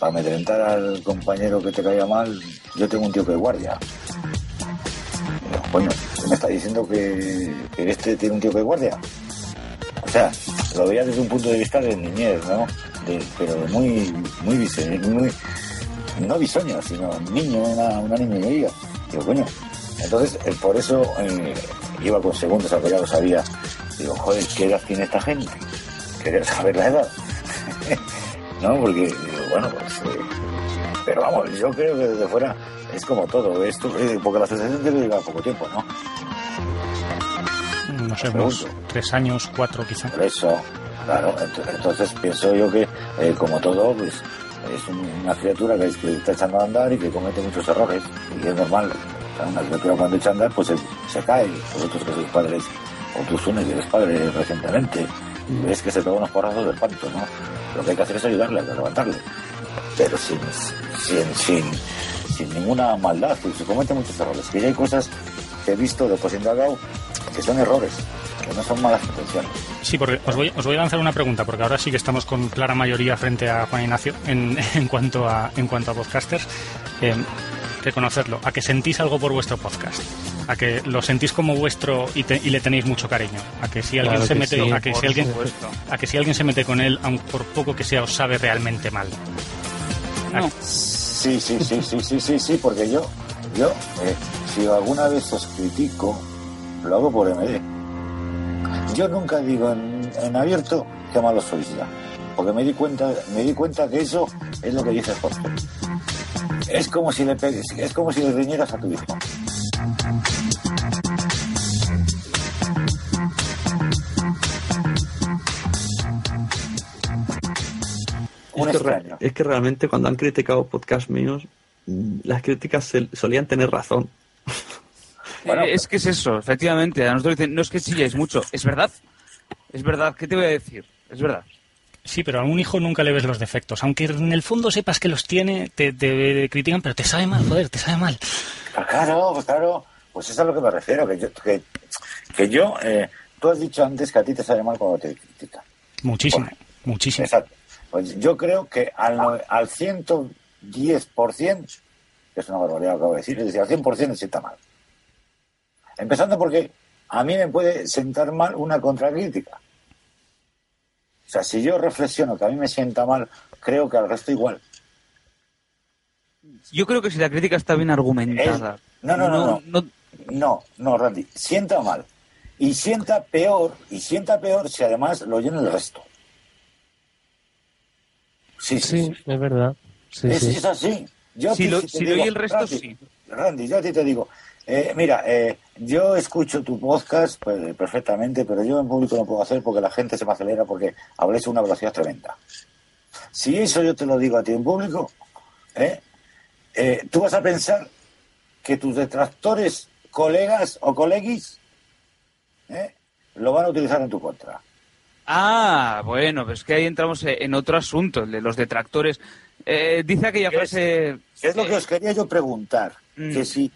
para amedrentar al compañero que te caía mal, yo tengo un tío que es guardia. Coño, ¿me está diciendo que, que este tiene un tío que es guardia? Sea, lo veía desde un punto de vista de niñez, ¿no? Pero muy, muy, no bisoño, sino niño, una, una niñería. Digo, coño. Entonces, eh, por eso eh, iba con segundos, lo sabía. Digo, joder, ¿qué edad tiene esta gente? Quería saber la edad. no, porque, bueno, pues. eh, pero vamos, yo creo que desde fuera es como todo. Esto, porque la asociación debe llevar poco tiempo, ¿no? No sé, unos tres años, cuatro quizá. Por eso, claro, ent- entonces pienso yo que, eh, como todo, pues es un- una criatura que, es- que está echando a andar y que comete muchos errores, y es normal. O sea, una criatura cuando echa a andar, pues se, se cae. Vosotros que sois padres, o tú Sune, que eres padre recientemente, y ves que se pega unos porrazos de espanto, ¿no? Lo que hay que hacer es ayudarle, que levantarle. Pero sin, sin, sin, sin ninguna maldad, que se cometen muchos errores. Que ya hay cosas que he visto después en Dagao que son errores, que no son malas intenciones. Sí, porque os voy, os voy a lanzar una pregunta, porque ahora sí que estamos con clara mayoría frente a Juan Ignacio en, en cuanto a en cuanto a podcasters. Eh, reconocerlo, a que sentís algo por vuestro podcast, a que lo sentís como vuestro y, te- y le tenéis mucho cariño, a que si alguien Claro se que mete, sí, a que si alguien, supuesto. a que si alguien se mete con él, aun por poco que sea, os sabe realmente mal. No. Sí, sí, sí, sí, sí, sí, sí, porque yo, yo, eh, si alguna vez os critico, lo hago por MD. Yo nunca digo en, en abierto qué malos sois ya, porque me di cuenta, me di cuenta que eso es lo que dice Jorge. Es como si le pegues, es como si le riñeras a tu hijo. Es, que, es que realmente cuando han criticado podcast míos, mm, las críticas solían tener razón. Bueno, Eh, es que es eso, efectivamente. A nosotros dicen, no es que chilláis mucho. Es verdad. Es verdad. ¿Qué te voy a decir? Es verdad. Sí, pero a un hijo nunca le ves los defectos. Aunque en el fondo sepas que los tiene, te, te critican, pero te sabe mal, joder, te sabe mal. Ah, Claro, pues claro, pues eso es a lo que me refiero, que yo, que, que yo eh, tú has dicho antes que a ti te sale mal cuando te critican. Muchísimo, Bueno, muchísimo. Exacto. Pues yo creo que al, no- al 110%, que es una barbaridad lo que acabo de decir, es decir, al 100% me sienta mal. Empezando porque a mí me puede sentar mal una contracrítica. O sea, si yo reflexiono que a mí me sienta mal, creo que al resto igual. Yo creo que si la crítica está bien argumentada. Es- no, no, no, no. No, no, Randy, sienta mal. Y sienta peor, y sienta peor si además lo llena el resto. Sí, sí, Sí, sí. es verdad. Sí, es, sí. es así. Yo a Si ti lo- te si lo oye el resto, Randy, sí. Randy, yo a ti te digo, eh, mira, eh, yo escucho tu podcast pues, perfectamente, pero yo en público no puedo hacer porque la gente se me acelera porque habléis a una velocidad tremenda. Si eso yo te lo digo a ti en público, ¿eh? Eh, tú vas a pensar que tus detractores, colegas o coleguis, ¿eh? lo van a utilizar en tu contra. Ah, bueno, pero es que ahí entramos eh, en otro asunto, el de los detractores. Dice aquella ¿Qué es? frase. ¿Qué es lo que os quería yo preguntar? Mm. Que si,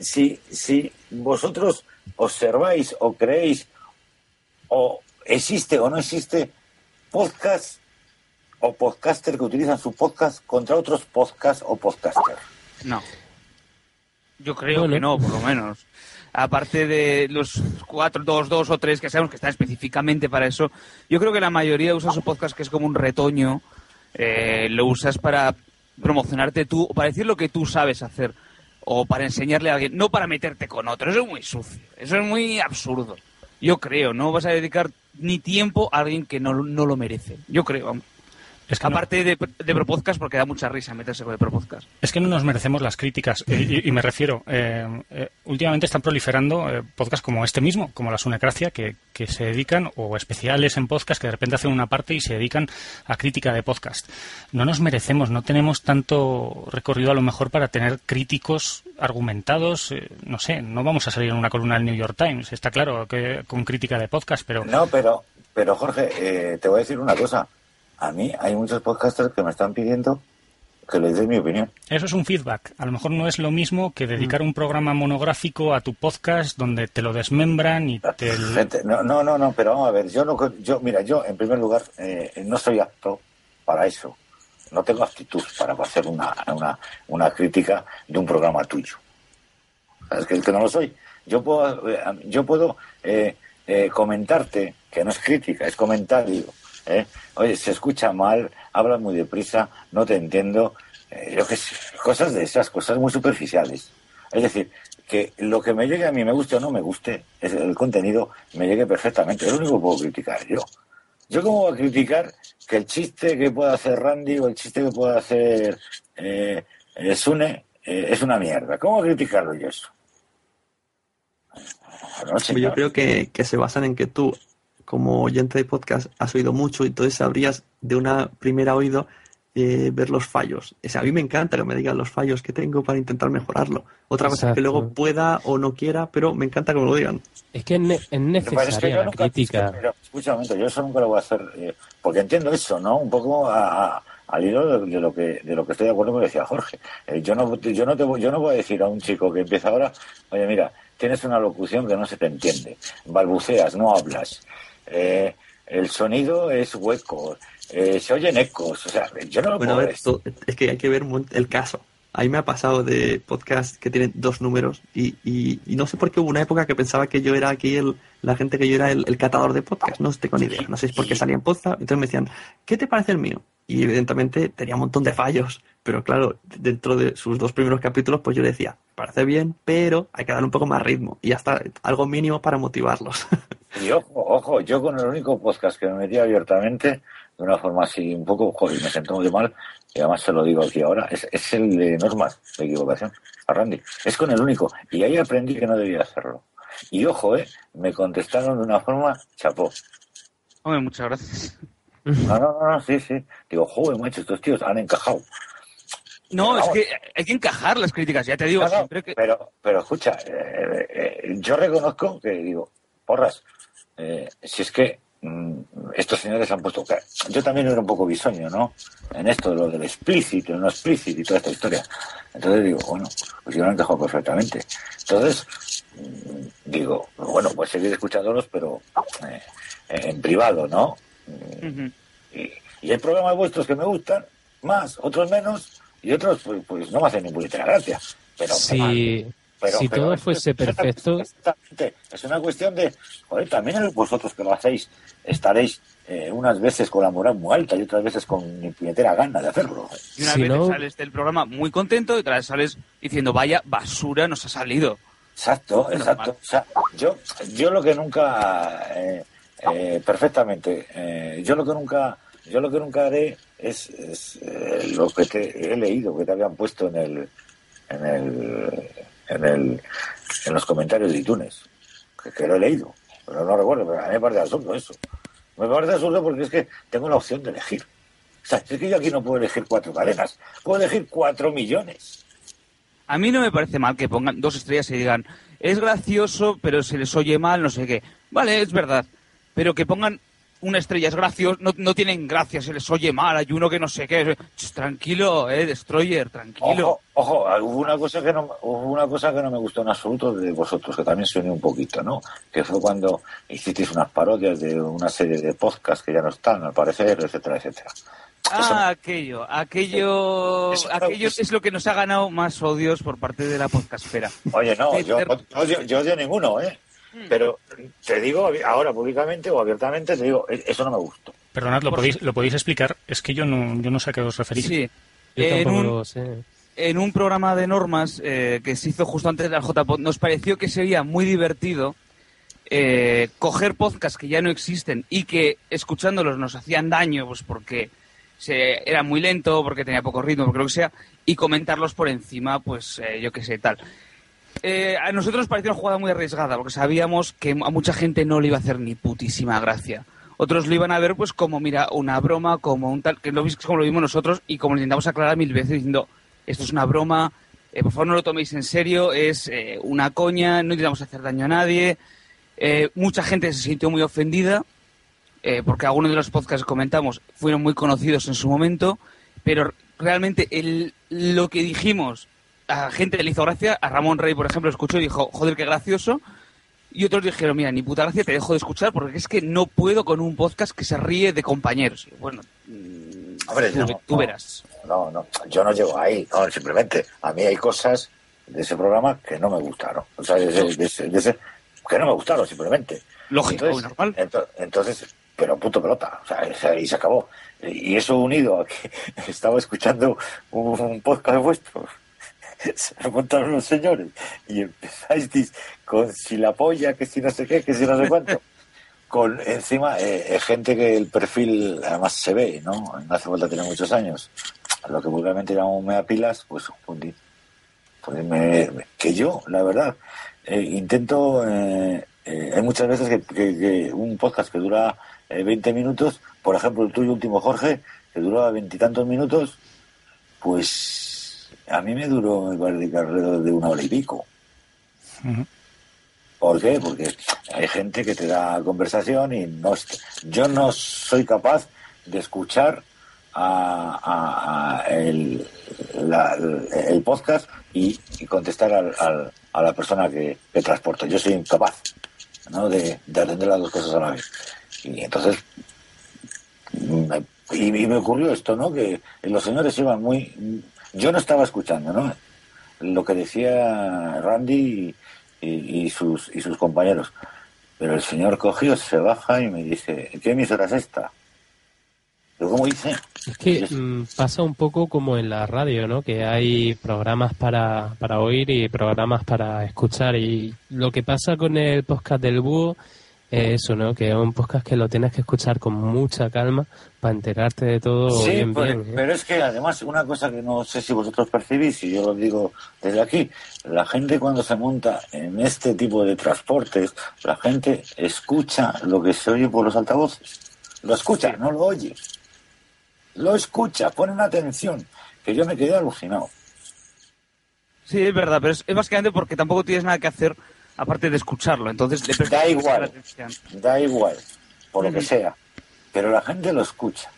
si, si vosotros observáis o creéis o existe o no existe podcast o podcaster que utilizan su podcast contra otros podcast o podcaster. No. Yo creo Bueno. que no, por lo menos. Aparte de los cuatro, dos, dos o tres que sabemos que están específicamente para eso, yo creo que la mayoría usa su podcast que es como un retoño, eh, lo usas para promocionarte tú, o para decir lo que tú sabes hacer, o para enseñarle a alguien, no para meterte con otro, eso es muy sucio, eso es muy absurdo. Yo creo, no vas a dedicar ni tiempo a alguien que no, no lo merece. Yo creo. Es que no- Aparte de, de ProPodcast, porque da mucha risa meterse con el ProPodcast. Es que no nos merecemos las críticas. Y, y me refiero, eh, eh, últimamente están proliferando eh, podcasts como este mismo, como la Sunecracia, que, que se dedican, o especiales en podcast, que de repente hacen una parte y se dedican a crítica de podcast. No nos merecemos, no tenemos tanto recorrido a lo mejor para tener críticos argumentados. eh, no sé, no vamos a salir en una columna del New York Times, está claro, que con crítica de podcast, pero No, pero, pero Jorge, eh, te voy a decir una cosa. A mí hay muchos podcasters que me están pidiendo que les dé mi opinión. Eso es un feedback. A lo mejor no es lo mismo que dedicar un programa monográfico a tu podcast donde te lo desmembran y te... Gente, No, no, no, no, pero vamos a ver, yo no, yo, mira, yo en primer lugar eh, no soy apto para eso. No tengo aptitud para hacer una, una, una crítica de un programa tuyo. Es que, que no lo soy. Yo puedo, eh, yo puedo eh, eh, comentarte, que no es crítica, es comentario. ¿Eh? Oye, se escucha mal, hablas muy deprisa, no te entiendo. eh, yo qué sé, cosas de esas, cosas muy superficiales. Es decir, que lo que me llegue a mí me guste o no me guste, es el contenido me llegue perfectamente. Es lo único que puedo criticar yo. Yo cómo voy a criticar que el chiste que pueda hacer Randy o el chiste que pueda hacer eh, eh, Sune eh, es una mierda. ¿Cómo voy a criticarlo yo eso? No, Yo creo que, que se basan en que tú, como oyente de podcast, has oído mucho y entonces sabrías de una primera oído eh, ver los fallos. O sea, a mí me encanta que me digan los fallos que tengo para intentar mejorarlo. Otra cosa es que luego pueda o no quiera, pero me encanta que me lo digan. Es que es, ne- es que es necesaria yo la nunca- crítica. pero, escucha un momento, yo eso nunca lo voy a hacer, eh, porque entiendo eso, ¿no? Un poco a- a- al hilo de, de lo que de lo que estoy de acuerdo con lo que decía Jorge. Eh, yo no yo no te voy- yo no voy a decir a un chico que empieza ahora, oye mira, tienes una locución que no se te entiende, balbuceas, no hablas, eh, el sonido es hueco, eh, se oyen ecos, o sea, yo no lo Bueno, puedo ver, decir. es que hay que ver el caso. A mí me ha pasado de podcast que tienen dos números y, y- y no sé por qué hubo una época que pensaba que yo era aquí el, la gente que yo era el, el catador de podcast. No tengo ni idea. No sé si es porque salía en podcast. Entonces me decían, ¿qué te parece el mío? Y evidentemente tenía un montón de fallos. Pero claro, dentro de sus dos primeros capítulos, pues yo le decía, parece bien, pero hay que darle un poco más ritmo. Y hasta algo mínimo para motivarlos. Y ojo, ojo, yo con el único podcast que me metí abiertamente, de una forma así un poco, joder, me sentó muy mal, y además se lo digo aquí ahora, es, es el de normas de equivocación, a Randy. Es con el único. Y ahí aprendí que no debía hacerlo. Y ojo, eh, me contestaron de una forma chapó. Hombre, muchas gracias. No, no, no, no, sí, sí. Digo, joder, macho, estos tíos han encajado. No, es que hay que encajar las críticas, ya te digo, No, no, siempre que... pero, pero escucha, eh, eh, yo reconozco que digo, porras, eh, si es que mm, estos señores han puesto. Yo también era un poco bisoño, ¿no? En esto, lo del explícito, no explícito y toda esta historia. Entonces digo, bueno, pues yo lo encajado perfectamente. Entonces, mm, digo, bueno, pues seguir escuchándolos, pero eh, en privado, ¿no? Y, y hay programas vuestros que me gustan, más, otros menos, y otros, pues, pues no me hacen ni puñetera gracia. Pero, Si, pero- si pero todo es- fuese es una- perfecto, exactamente, es una cuestión de, joder, también vosotros que lo hacéis, estaréis eh, unas veces con la moral muy alta y otras veces con ni puñetera gana de hacerlo. Y una Si vez no- sales del programa muy contento y otra vez sales diciendo, vaya basura nos ha salido. Exacto, exacto. O sea, yo, yo lo que nunca, eh, eh, perfectamente, eh, yo lo que nunca, yo lo que nunca haré es, es, eh, lo que te he leído, que te habían puesto en el, en el, en el, en los comentarios de iTunes, que, lo he leído, pero no recuerdo, pero a mí me parece absurdo eso. Me parece absurdo porque es que tengo la opción de elegir. O sea, es que yo aquí no puedo elegir cuatro cadenas, puedo elegir cuatro millones. A mí no me parece mal que pongan dos estrellas y digan, es gracioso, pero se les oye mal, no sé qué. Vale, es verdad. Pero que pongan una estrella es gracioso, no, no tienen gracia, se les oye mal, hay uno que no sé qué. Ch, Tranquilo, eh, Destroyer, tranquilo. Ojo, ojo, hubo una cosa que no hubo una cosa que no me gustó en absoluto de vosotros, que también unió un poquito, ¿no? Que fue cuando hicisteis unas parodias de una serie de podcasts que ya no están, al parecer, etcétera, etcétera. Ah, aquello, aquello, Eso- aquello es lo que nos ha ganado más odios por parte de la podcastfera. Oye, no, yo, pero- yo, odio- yo odio ninguno, ¿eh? Pero te digo ahora públicamente o abiertamente, te digo, e- eso no me gustó. Perdonad, ¿lo podéis, ¿lo podéis explicar? Es que yo no, yo no sé a qué os referís. Sí. yo En tampoco un, lo sé. en un programa de normas eh, que se hizo justo antes de la JPod, nos pareció que sería muy divertido eh, coger podcasts que ya no existen y que escuchándolos nos hacían daño, pues porque se, era muy lento, porque tenía poco ritmo, porque lo que sea, y comentarlos por encima, pues eh, yo qué sé, tal. Eh, a nosotros nos pareció una jugada muy arriesgada, porque sabíamos que a mucha gente no le iba a hacer ni putísima gracia. Otros lo iban a ver pues como, mira, una broma, como un tal, que lo como lo vimos nosotros y como lo intentamos aclarar mil veces diciendo, esto es una broma, eh, por favor no lo toméis en serio, es eh, una coña, no intentamos hacer daño a nadie. Eh, mucha gente se sintió muy ofendida, porque algunos de los podcasts que comentamos fueron muy conocidos en su momento, pero realmente el, lo que dijimos a gente le hizo gracia, a Ramón Rey, por ejemplo, escuchó y dijo, joder, qué gracioso, y otros dijeron, mira, ni puta gracia, te dejo de escuchar porque es que no puedo con un podcast que se ríe de compañeros. Bueno, mm, Hombre, tú, no, tú verás. No, no, yo no llego ahí, no, simplemente a mí hay cosas de ese programa que no me gustaron, o sea, de ese, de ese- de ese- que no me gustaron simplemente. Lógico, entonces, normal. ento- entonces, pero punto pelota, o sea, o sea, y se acabó. Y eso unido a que estaba escuchando un, un podcast vuestro, se me montaron los señores y empezáis con si la polla, que si no sé qué, que si no sé cuánto. Con encima eh, eh, gente que el perfil además se ve, ¿no? No hace falta tener muchos años. Lo que vulgarmente llamamos mea pilas, pues fundí. Pues me- que yo, la verdad, eh, intento. eh, hay muchas veces que, que- que un podcast que dura eh, 20 minutos, por ejemplo, el tuyo último, Jorge, que duraba veintitantos minutos, pues a mí me duró, me parece que alrededor de una hora y pico. ¿Por qué? Porque hay gente que te da conversación y no yo no soy capaz de escuchar a, a- a el, la- el podcast y, y contestar al- al- a la persona que, que transporto. Yo soy incapaz ¿no? de, de atender las dos cosas a la vez. Y entonces me- y, y me ocurrió esto, ¿no? Que los señores iban muy... Yo no estaba escuchando, ¿no? Lo que decía Randy y, y- y sus, y sus compañeros. Pero el señor cogió, se baja y me dice, ¿qué emisora es esta? ¿cómo hice? Es que mm, pasa un poco como en la radio, ¿no? Que hay programas para, para oír y programas para escuchar. Y lo que pasa con el podcast del búho eso, ¿no? Que es un podcast que lo tienes que escuchar con mucha calma para enterarte de todo Sí, bien, pero, bien. ¿eh? pero es que además una cosa que no sé si vosotros percibís, y yo lo digo desde aquí, la gente cuando se monta en este tipo de transportes, la gente escucha lo que se oye por los altavoces. Lo escucha, no lo oye. Lo escucha, ponen atención, que yo me quedé alucinado. Sí, es verdad, pero es, es básicamente porque tampoco tienes nada que hacer aparte de escucharlo. Entonces le Da igual. atención. Da igual, por lo que sea. Pero la gente lo escucha.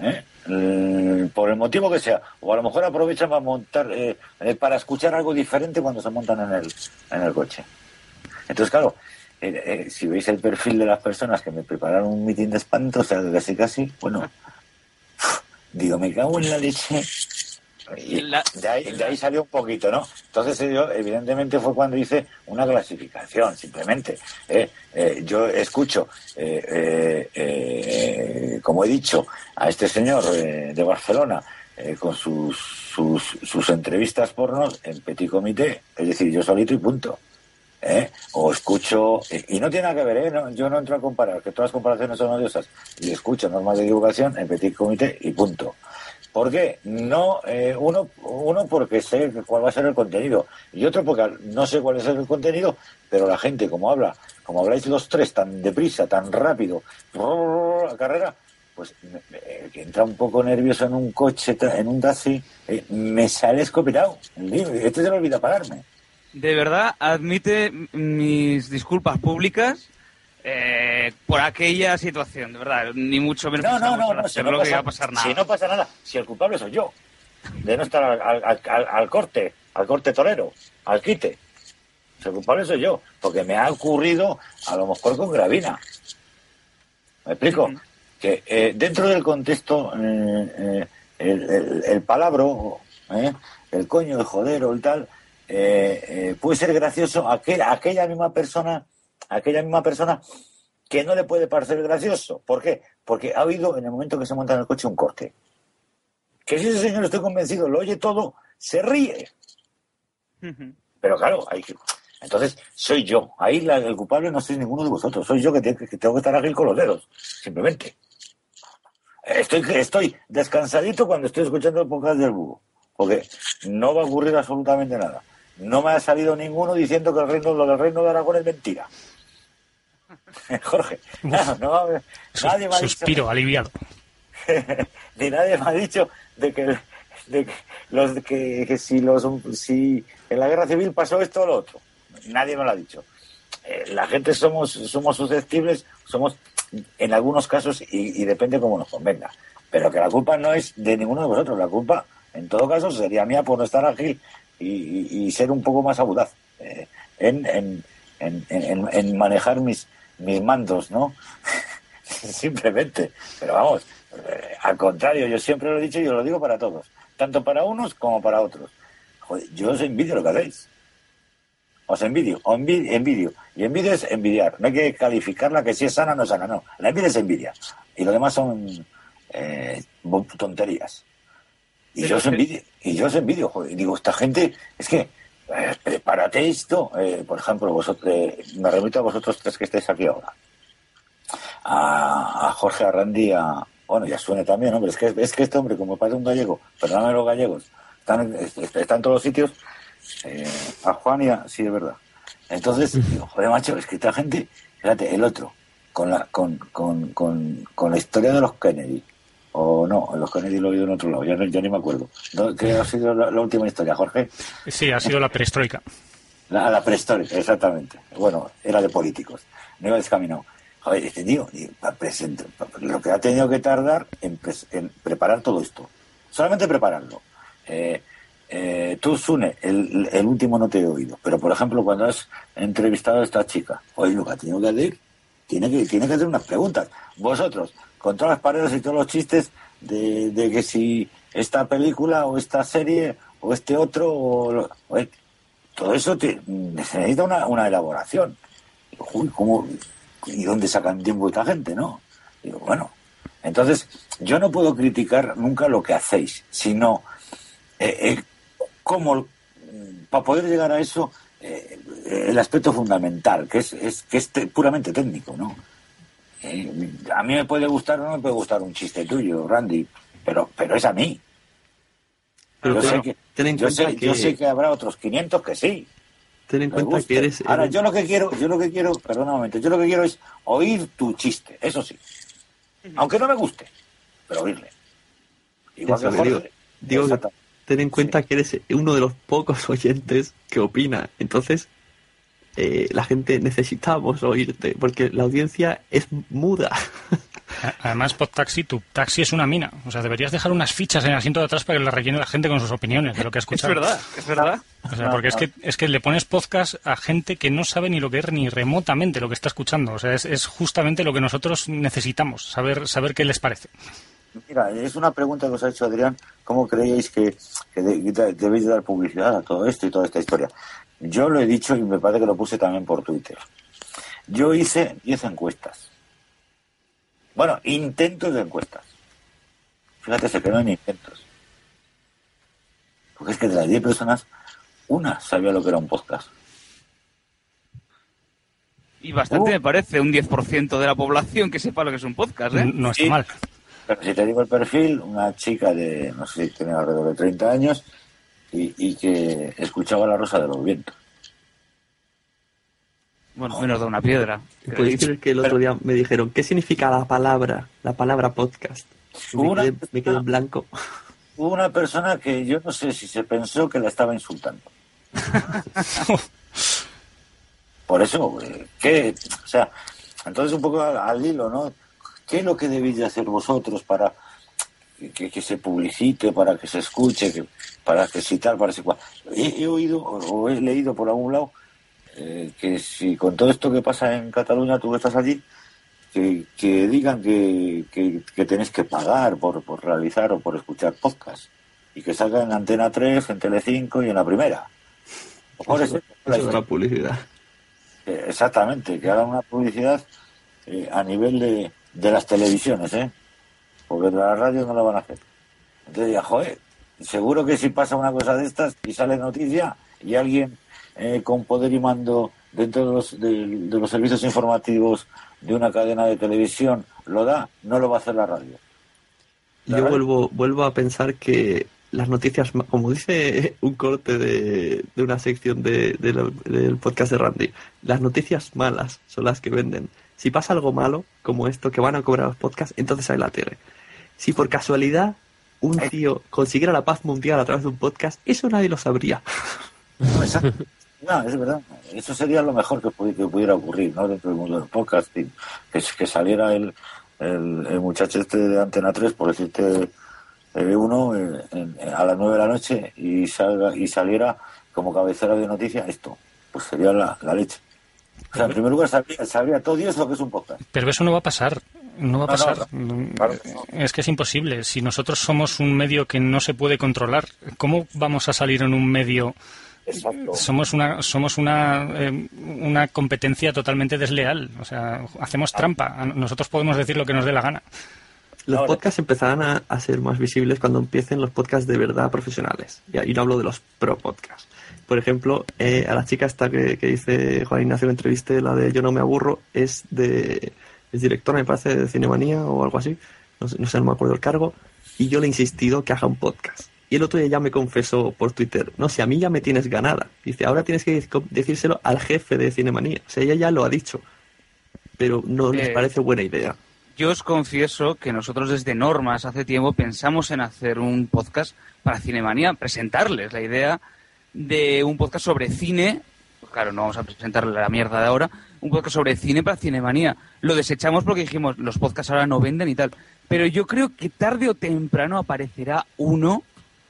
¿Eh? Mm, Por el motivo que sea. O a lo mejor aprovechan para montar, eh, eh, para escuchar algo diferente cuando se montan en el, en el coche. Entonces, claro, eh, eh, si veis el perfil de las personas que me prepararon un mitin de espanto, o sea, casi casi, bueno, digo, me cago en la leche. Y La- de, ahí, de ahí salió un poquito, ¿no? Entonces yo, evidentemente, fue cuando hice una clasificación, simplemente. ¿eh? Eh, yo escucho, eh, eh, eh, como he dicho, a este señor eh, de Barcelona eh, con sus, sus, sus entrevistas pornos en petit comité, es decir, yo solito y punto. ¿eh? O escucho, y no tiene nada que ver, ¿eh? No, yo no entro a comparar, que todas las comparaciones son odiosas, y escucho normas de divulgación en petit comité y punto. ¿Por qué? No, eh, uno, uno porque sé cuál va a ser el contenido y otro porque no sé cuál es el contenido, pero la gente como habla, como habláis los tres tan deprisa, tan rápido, la carrera, pues me- me- que entra un poco nervioso en un coche, en un taxi, eh, me sale escopetado. Este se le olvida pararme. De verdad, admite mis disculpas públicas eh, por aquella situación, de verdad, ni mucho menos No, no, no, no, si no, que pasa, iba a pasar nada. si no pasa nada, si el culpable soy yo, de no estar al, al- al- al- al corte, al corte torero, al quite. Si el culpable soy yo, porque me ha ocurrido a lo mejor con Gravina. ¿Me explico? Que eh, dentro del contexto, eh, eh, el, el- el palabro, el coño, el joder o el tal, puede ser gracioso aquel- aquella misma persona, aquella misma persona que no le puede parecer gracioso. ¿Por qué? Porque ha habido en el momento que se monta en el coche un corte. Que si ese señor, estoy convencido, lo oye todo, se ríe. Pero claro, hay que, Entonces, soy yo. Ahí la, el culpable no soy ninguno de vosotros. Soy yo que, tengo que tengo que estar ágil con los dedos. Simplemente. Estoy, estoy descansadito cuando estoy escuchando el podcast del búho. Porque no va a ocurrir absolutamente nada. No me ha salido ninguno diciendo que el reino, lo del reino de Aragón es mentira. Jorge, claro, no, nadie me ha Suspiro, dicho, aliviado. ni nadie me ha dicho de que, de que los que, que si los si en la guerra civil pasó esto o lo otro. Nadie me lo ha dicho. Eh, la gente somos somos susceptibles, somos en algunos casos y, y depende cómo nos convenga. Pero que la culpa no es de ninguno de vosotros, la culpa en todo caso sería mía por no estar ágil y, y- y ser un poco más audaz eh, en, en, en, en- en manejar mis, mis mandos, ¿no? Simplemente. Pero vamos, eh, al contrario, yo siempre lo he dicho y os lo digo para todos, tanto para unos como para otros. Joder, yo os envidio lo que hacéis. Os envidio, o envi- envidio. Y envidia es envidiar. No hay que calificarla que si es sana o no es sana, no. La envidia es envidia. Y lo demás son eh, tonterías. Y yo os envidio, y yo os envidio, joder. Y digo, esta gente, es que, eh, prepárate esto, eh, por ejemplo, vosotros, eh, me remito a vosotros tres que estáis aquí ahora. A, a Jorge Arrandi, a, bueno, ya suene también, hombre, es que, es que este hombre, como parece un gallego, perdóname los gallegos, están, en- est- está en todos los sitios, eh, a Juan y a, sí, es verdad. Entonces, digo, joder, macho, es que esta gente, fíjate, el otro, con la, con, con, con, con la historia de los Kennedy, o no, los Kennedy lo he oído en otro lado, ya, ni me acuerdo. ¿Qué ha sido la, la última historia, Jorge? Sí, ha sido la perestroika. La, la prehistórica, exactamente. Bueno, era de políticos. No iba descaminado. Joder, este tío, lo que ha tenido que tardar en, preparar todo esto. Solamente prepararlo. Eh, eh, tú, Sune, el, el último no te he oído. Pero, por ejemplo, cuando has entrevistado a esta chica, oye, lo que ha tenido que hacer, tiene que, tiene que hacer unas preguntas. Vosotros, con todas las paredes y todos los chistes de, de que si esta película o esta serie o este otro, o oye, todo eso necesita una, una elaboración. Uy, ¿cómo, ¿Y dónde sacan tiempo esta gente, no? Digo, bueno, entonces yo no puedo criticar nunca lo que hacéis, sino eh, eh, cómo, para poder llegar a eso, eh, el aspecto fundamental, que es, es que es te- puramente técnico, ¿no? Eh, a mí me puede gustar o no me puede gustar un chiste tuyo, Randy, pero, pero es a mí. Pero yo, ten- sé que, ten en yo, cuenta sé, yo que- sé que habrá otros 500 que sí. Ten en cuenta que eres... Ahora, eres- yo lo que quiero, yo lo que quiero, perdona un momento, yo lo que quiero es oír tu chiste, eso sí. Aunque no me guste, pero oírle. Igual Eso que digo, Jorge. digo que Exacto. ten en cuenta que eres uno de los pocos oyentes que opina. Entonces, eh, la gente necesitamos oírte, porque la audiencia es muda. Además, Podtaxi, tu taxi es una mina. O sea, deberías dejar unas fichas en el asiento de atrás para que le rellene la gente con sus opiniones de lo que ha Es escuchado. verdad, es verdad. O sea, porque es que, es que le pones podcast a gente que no sabe ni lo que es ni remotamente lo que está escuchando. O sea, es, es justamente lo que nosotros necesitamos, saber, saber qué les parece. Mira, es una pregunta que os ha hecho Adrián. ¿Cómo creíais que, que de- de- debéis dar publicidad a todo esto y toda esta historia? Yo lo he dicho y me parece que lo puse también por Twitter. Yo hice 10 encuestas. Bueno, intentos de encuestas. Fíjate, se quedó en intentos. Porque es que de las 10 personas, una sabía lo que era un podcast. Y bastante Uh. me parece, un 10% de la población que sepa lo que es un podcast, ¿eh? No está Sí. mal. Pero si te digo el perfil, una chica de, no sé, tiene alrededor de 30 años y, y que escuchaba La Rosa de los Vientos. Bueno, menos de una piedra. ¿Podéis creer que el otro día me dijeron qué significa la palabra, la palabra podcast? Me Una- quedé, me quedé en blanco. Hubo una persona que yo no sé si se pensó que la estaba insultando. Por eso, ¿qué? O sea, entonces un poco al, al hilo, ¿no? ¿Qué es lo que debéis de hacer vosotros para que, que se publicite, para que se escuche, que, para tal, para cual? He, he oído o, he leído por algún lado eh, que si con todo esto que pasa en Cataluña, tú que estás allí, que, que digan que, que, que tenéis que pagar por, por realizar o por escuchar podcast y que salga en Antena 3, en Telecinco y en la primera. Es Eso, eso, la eso es la publicidad. Eh, Exactamente, que hagan una publicidad eh, a nivel de, de las televisiones, ¿eh? Porque de la radio no lo van a hacer. Entonces ya, joder, seguro que si pasa una cosa de estas y sale noticia y alguien eh, con poder y mando dentro de los, de, los servicios informativos de una cadena de televisión lo da, no lo va a hacer la radio. Yo vuelvo, vuelvo a pensar que las noticias, como dice un corte de, de una sección de, del podcast de Randy, las noticias malas son las que venden. Si pasa algo malo, como esto, que van a cobrar los podcasts, entonces hay la tele. Si por casualidad un tío consiguiera la paz mundial a través de un podcast, eso nadie lo sabría. No, es verdad. Eso sería lo mejor que, pudiera ocurrir, ¿no? Dentro del mundo del podcasting. Que, que saliera el, el, muchacho este de Antena 3, por decirte, el uno eh, a las 9 de la noche y, salga, y saliera como cabecera de noticias esto. Pues sería la, leche. O sea, en primer lugar, sabría, todo Dios lo que es un podcast. Pero eso no va a pasar. No va a pasar. es que es imposible. Si nosotros somos un medio que no se puede controlar, ¿cómo vamos a salir en un medio somos una somos una, eh, una competencia totalmente desleal. O sea, hacemos trampa. Nosotros podemos decir lo que nos dé la gana. Los podcasts empezarán a, ser más visibles cuando empiecen los podcasts de verdad profesionales. Y, no hablo de los pro podcasts. Por ejemplo, eh, a la chica esta que, dice Juan Ignacio en entrevista, la de Yo no me aburro, es de es directora, me parece, de Cinemanía o algo así. No sé, no, sé, no me acuerdo el cargo. Y yo le he insistido que haga un podcast y el otro día ya me confesó por Twitter, no sé, a mí ya me tienes ganada. Dice, ahora tienes que decírselo al jefe de Cinemanía. O sea, ella ya lo ha dicho. Pero no les eh, parece buena idea. Yo os confieso que nosotros desde Normas hace tiempo pensamos en hacer un podcast para Cinemanía, presentarles la idea de un podcast sobre cine. Claro, no vamos a presentarle la mierda de ahora. Un podcast sobre cine para Cinemanía. Lo desechamos porque dijimos, los podcasts ahora no venden y tal. Pero yo creo que tarde o temprano aparecerá uno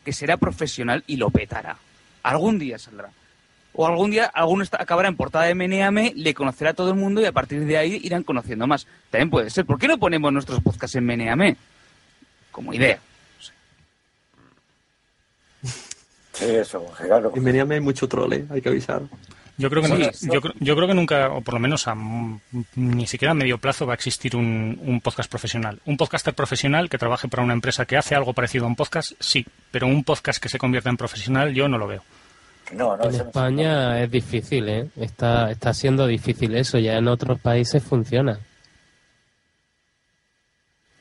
que será profesional y lo petará. Algún día saldrá. O algún día alguno acabará en portada de Meneame, le conocerá a todo el mundo y a partir de ahí irán conociendo más. También puede ser. ¿Por qué no ponemos nuestros podcasts en Meneame? Como idea. Sí, eso, claro. En Meneame hay mucho trole, hay que avisar. Yo creo que, yo, yo, creo que nunca, o por lo menos a ni siquiera a medio plazo, va a existir un, un, podcast profesional. Un podcaster profesional que trabaje para una empresa que hace algo parecido a un podcast, sí, pero un podcast que se convierta en profesional, yo no lo veo. en España es difícil, ¿eh? Está, está siendo difícil eso, ya en otros países funciona.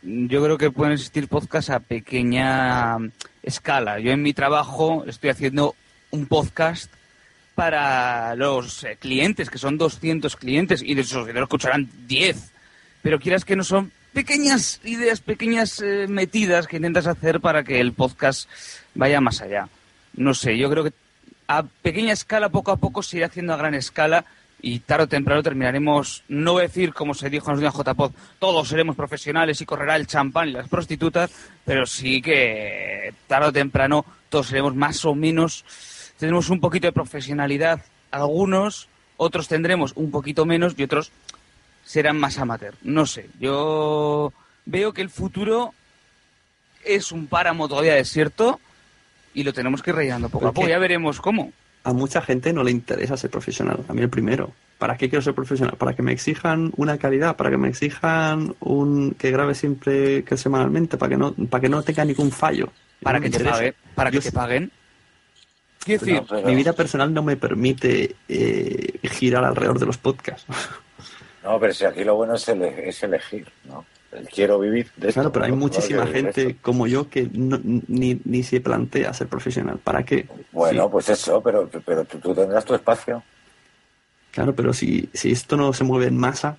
Yo creo que pueden existir podcasts a pequeña escala. Yo en mi trabajo estoy haciendo un podcast para los eh, clientes, que son 200 clientes, y de esos lo escucharán 10. Pero quieras que no son pequeñas ideas, pequeñas eh, metidas que intentas hacer para que el podcast vaya más allá. No sé, yo creo que a pequeña escala, poco a poco, se irá haciendo a gran escala y tarde o temprano terminaremos, no decir como se dijo en los días JPod, todos seremos profesionales y correrá el champán y las prostitutas, pero sí que tarde o temprano todos seremos más o menos tendremos un poquito de profesionalidad algunos, otros tendremos un poquito menos y otros serán más amateur. No sé, yo veo que el futuro es un páramo todavía desierto y lo tenemos que ir rellenando poco a poco. Ya veremos cómo. A mucha gente no le interesa ser profesional, a mí el primero. ¿Para qué quiero ser profesional? Para que me exijan una calidad, para que me exijan un que grabe siempre que semanalmente, para que no para que no tenga ningún fallo. Para que te paguen, para que te paguen decir, mi vida personal no me permite eh, girar alrededor de los podcasts. No, pero si aquí lo bueno es, elegir, ¿no? Quiero vivir de Claro, pero hay muchísima gente como yo que ni, ni se plantea ser profesional. ¿Para qué? Bueno, pues eso, pero, pero tú, tendrás tu espacio. Claro, pero si, si esto no se mueve en masa,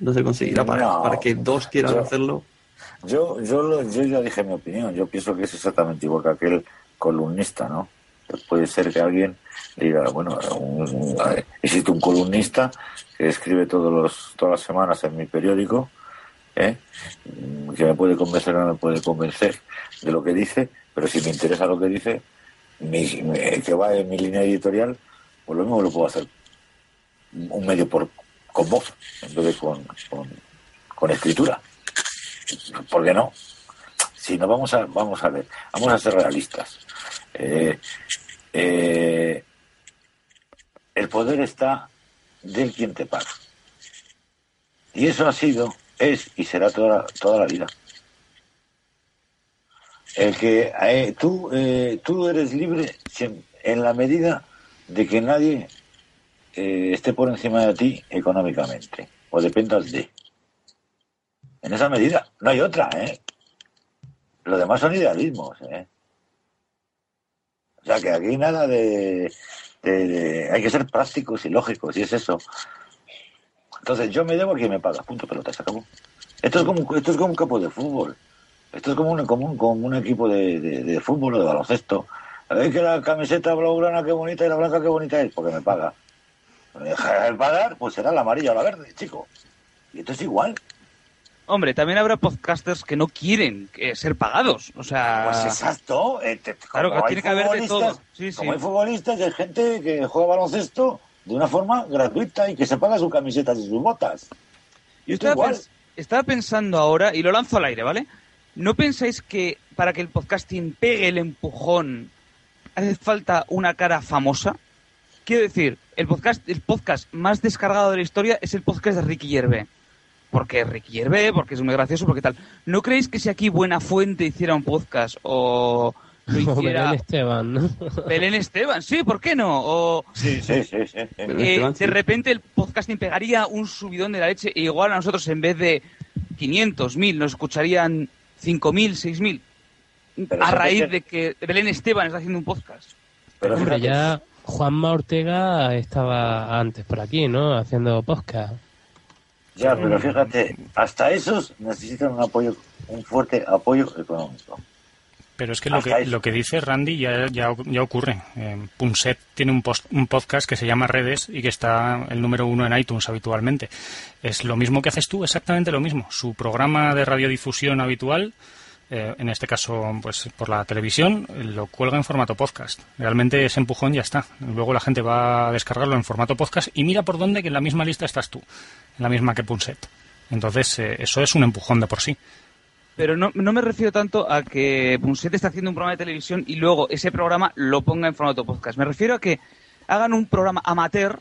no se conseguirá para, para que dos quieran hacerlo. Yo, yo, yo ya dije mi opinión. Yo pienso que es exactamente igual que aquel columnista, ¿no? puede ser que alguien diga, bueno, existe un columnista que escribe todos los, todas las semanas en mi periódico, ¿eh? que me puede convencer o no me puede convencer de lo que dice, pero si me interesa lo que dice, que va en mi línea editorial, pues lo mismo lo puedo hacer un medio por con voz en vez de con, con, escritura. ¿Por qué no? Si no, vamos a, vamos a ver, vamos a ser realistas. Eh, eh, el poder está del quien te paga. Y eso ha sido, es y será toda, toda la vida. El que eh, tú, tú eres libre en la medida de que nadie eh, esté por encima de ti económicamente o dependas de. En esa medida, no hay otra, ¿eh? Lo demás son idealismos, ¿eh? O sea, que aquí nada de, de- de- Hay que ser prácticos y lógicos, y es eso. Entonces, yo me debo a quien me paga. Punto pelota, se acabó. Esto es como, esto es como un campo de fútbol. Esto es como un, como un, como un equipo de, de- de fútbol o de baloncesto. ¿Sabéis que la camiseta blaugrana qué bonita y la blanca qué bonita es? Porque me paga. Me deja de pagar, pues será la amarilla o la verde, chico. Y esto es igual. Hombre, también habrá podcasters que no quieren eh, ser pagados. O sea, Pues exacto. eh, te- Claro, que tiene que haber de todo. Sí, sí. Como hay futbolistas, hay gente que juega baloncesto de una forma gratuita y que se paga sus camisetas y sus botas. Yo Esto estaba, igual. pens- estaba pensando ahora, y lo lanzo al aire, ¿vale? ¿No pensáis que para que el podcasting pegue el empujón hace falta una cara famosa? Quiero decir, el podcast, el podcast más descargado de la historia es el podcast de Ricky Gervais. Porque Ricky Gervais, porque es muy gracioso, porque tal. ¿No creéis que si aquí Buena Fuente hiciera un podcast o lo hiciera Belén Esteban, ¿no? Belén Esteban? Sí, ¿por qué no? O Sí, sí, sí. sí. Eh, Esteban, de sí. repente el podcasting pegaría un subidón de la leche e igual a nosotros en vez de 500, 1000 nos escucharían 5000, 6000 Pero a raíz de que Belén Esteban está haciendo un podcast. Pero Hombre, ya Juanma Ortega estaba antes por aquí, ¿no? Haciendo podcast. Ya, pero fíjate, hasta esos necesitan un apoyo, un fuerte apoyo económico. Pero es que lo que, lo que dice Randy ya, ya, ya ocurre. Eh, Punset tiene un, post- un podcast que se llama Redes y que está el número uno en iTunes habitualmente. Es lo mismo que haces tú, exactamente lo mismo. Su programa de radiodifusión habitual, eh, en este caso pues por la televisión, lo cuelga en formato podcast. Realmente ese empujón ya está. Luego la gente va a descargarlo en formato podcast y mira por dónde que en la misma lista estás tú, en la misma que Punset. Entonces eh, eso es un empujón de por sí. Pero no, no me refiero tanto a que Punset está haciendo un programa de televisión y luego ese programa lo ponga en formato podcast. Me refiero a que hagan un programa amateur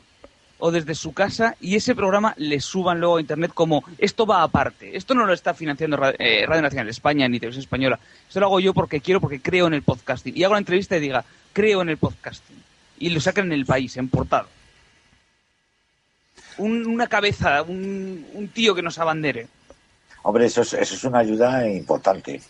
o desde su casa y ese programa le suban luego a internet como esto va aparte. Esto no lo está financiando eh, Radio Nacional de España ni Televisión Española. Esto lo hago yo porque quiero, porque creo en el podcasting. Y hago una entrevista y diga, creo en el podcasting. Y lo sacan en el país, en portada. Un- una cabeza, un, un tío que nos abandere. Hombre, eso es, eso es una ayuda importante.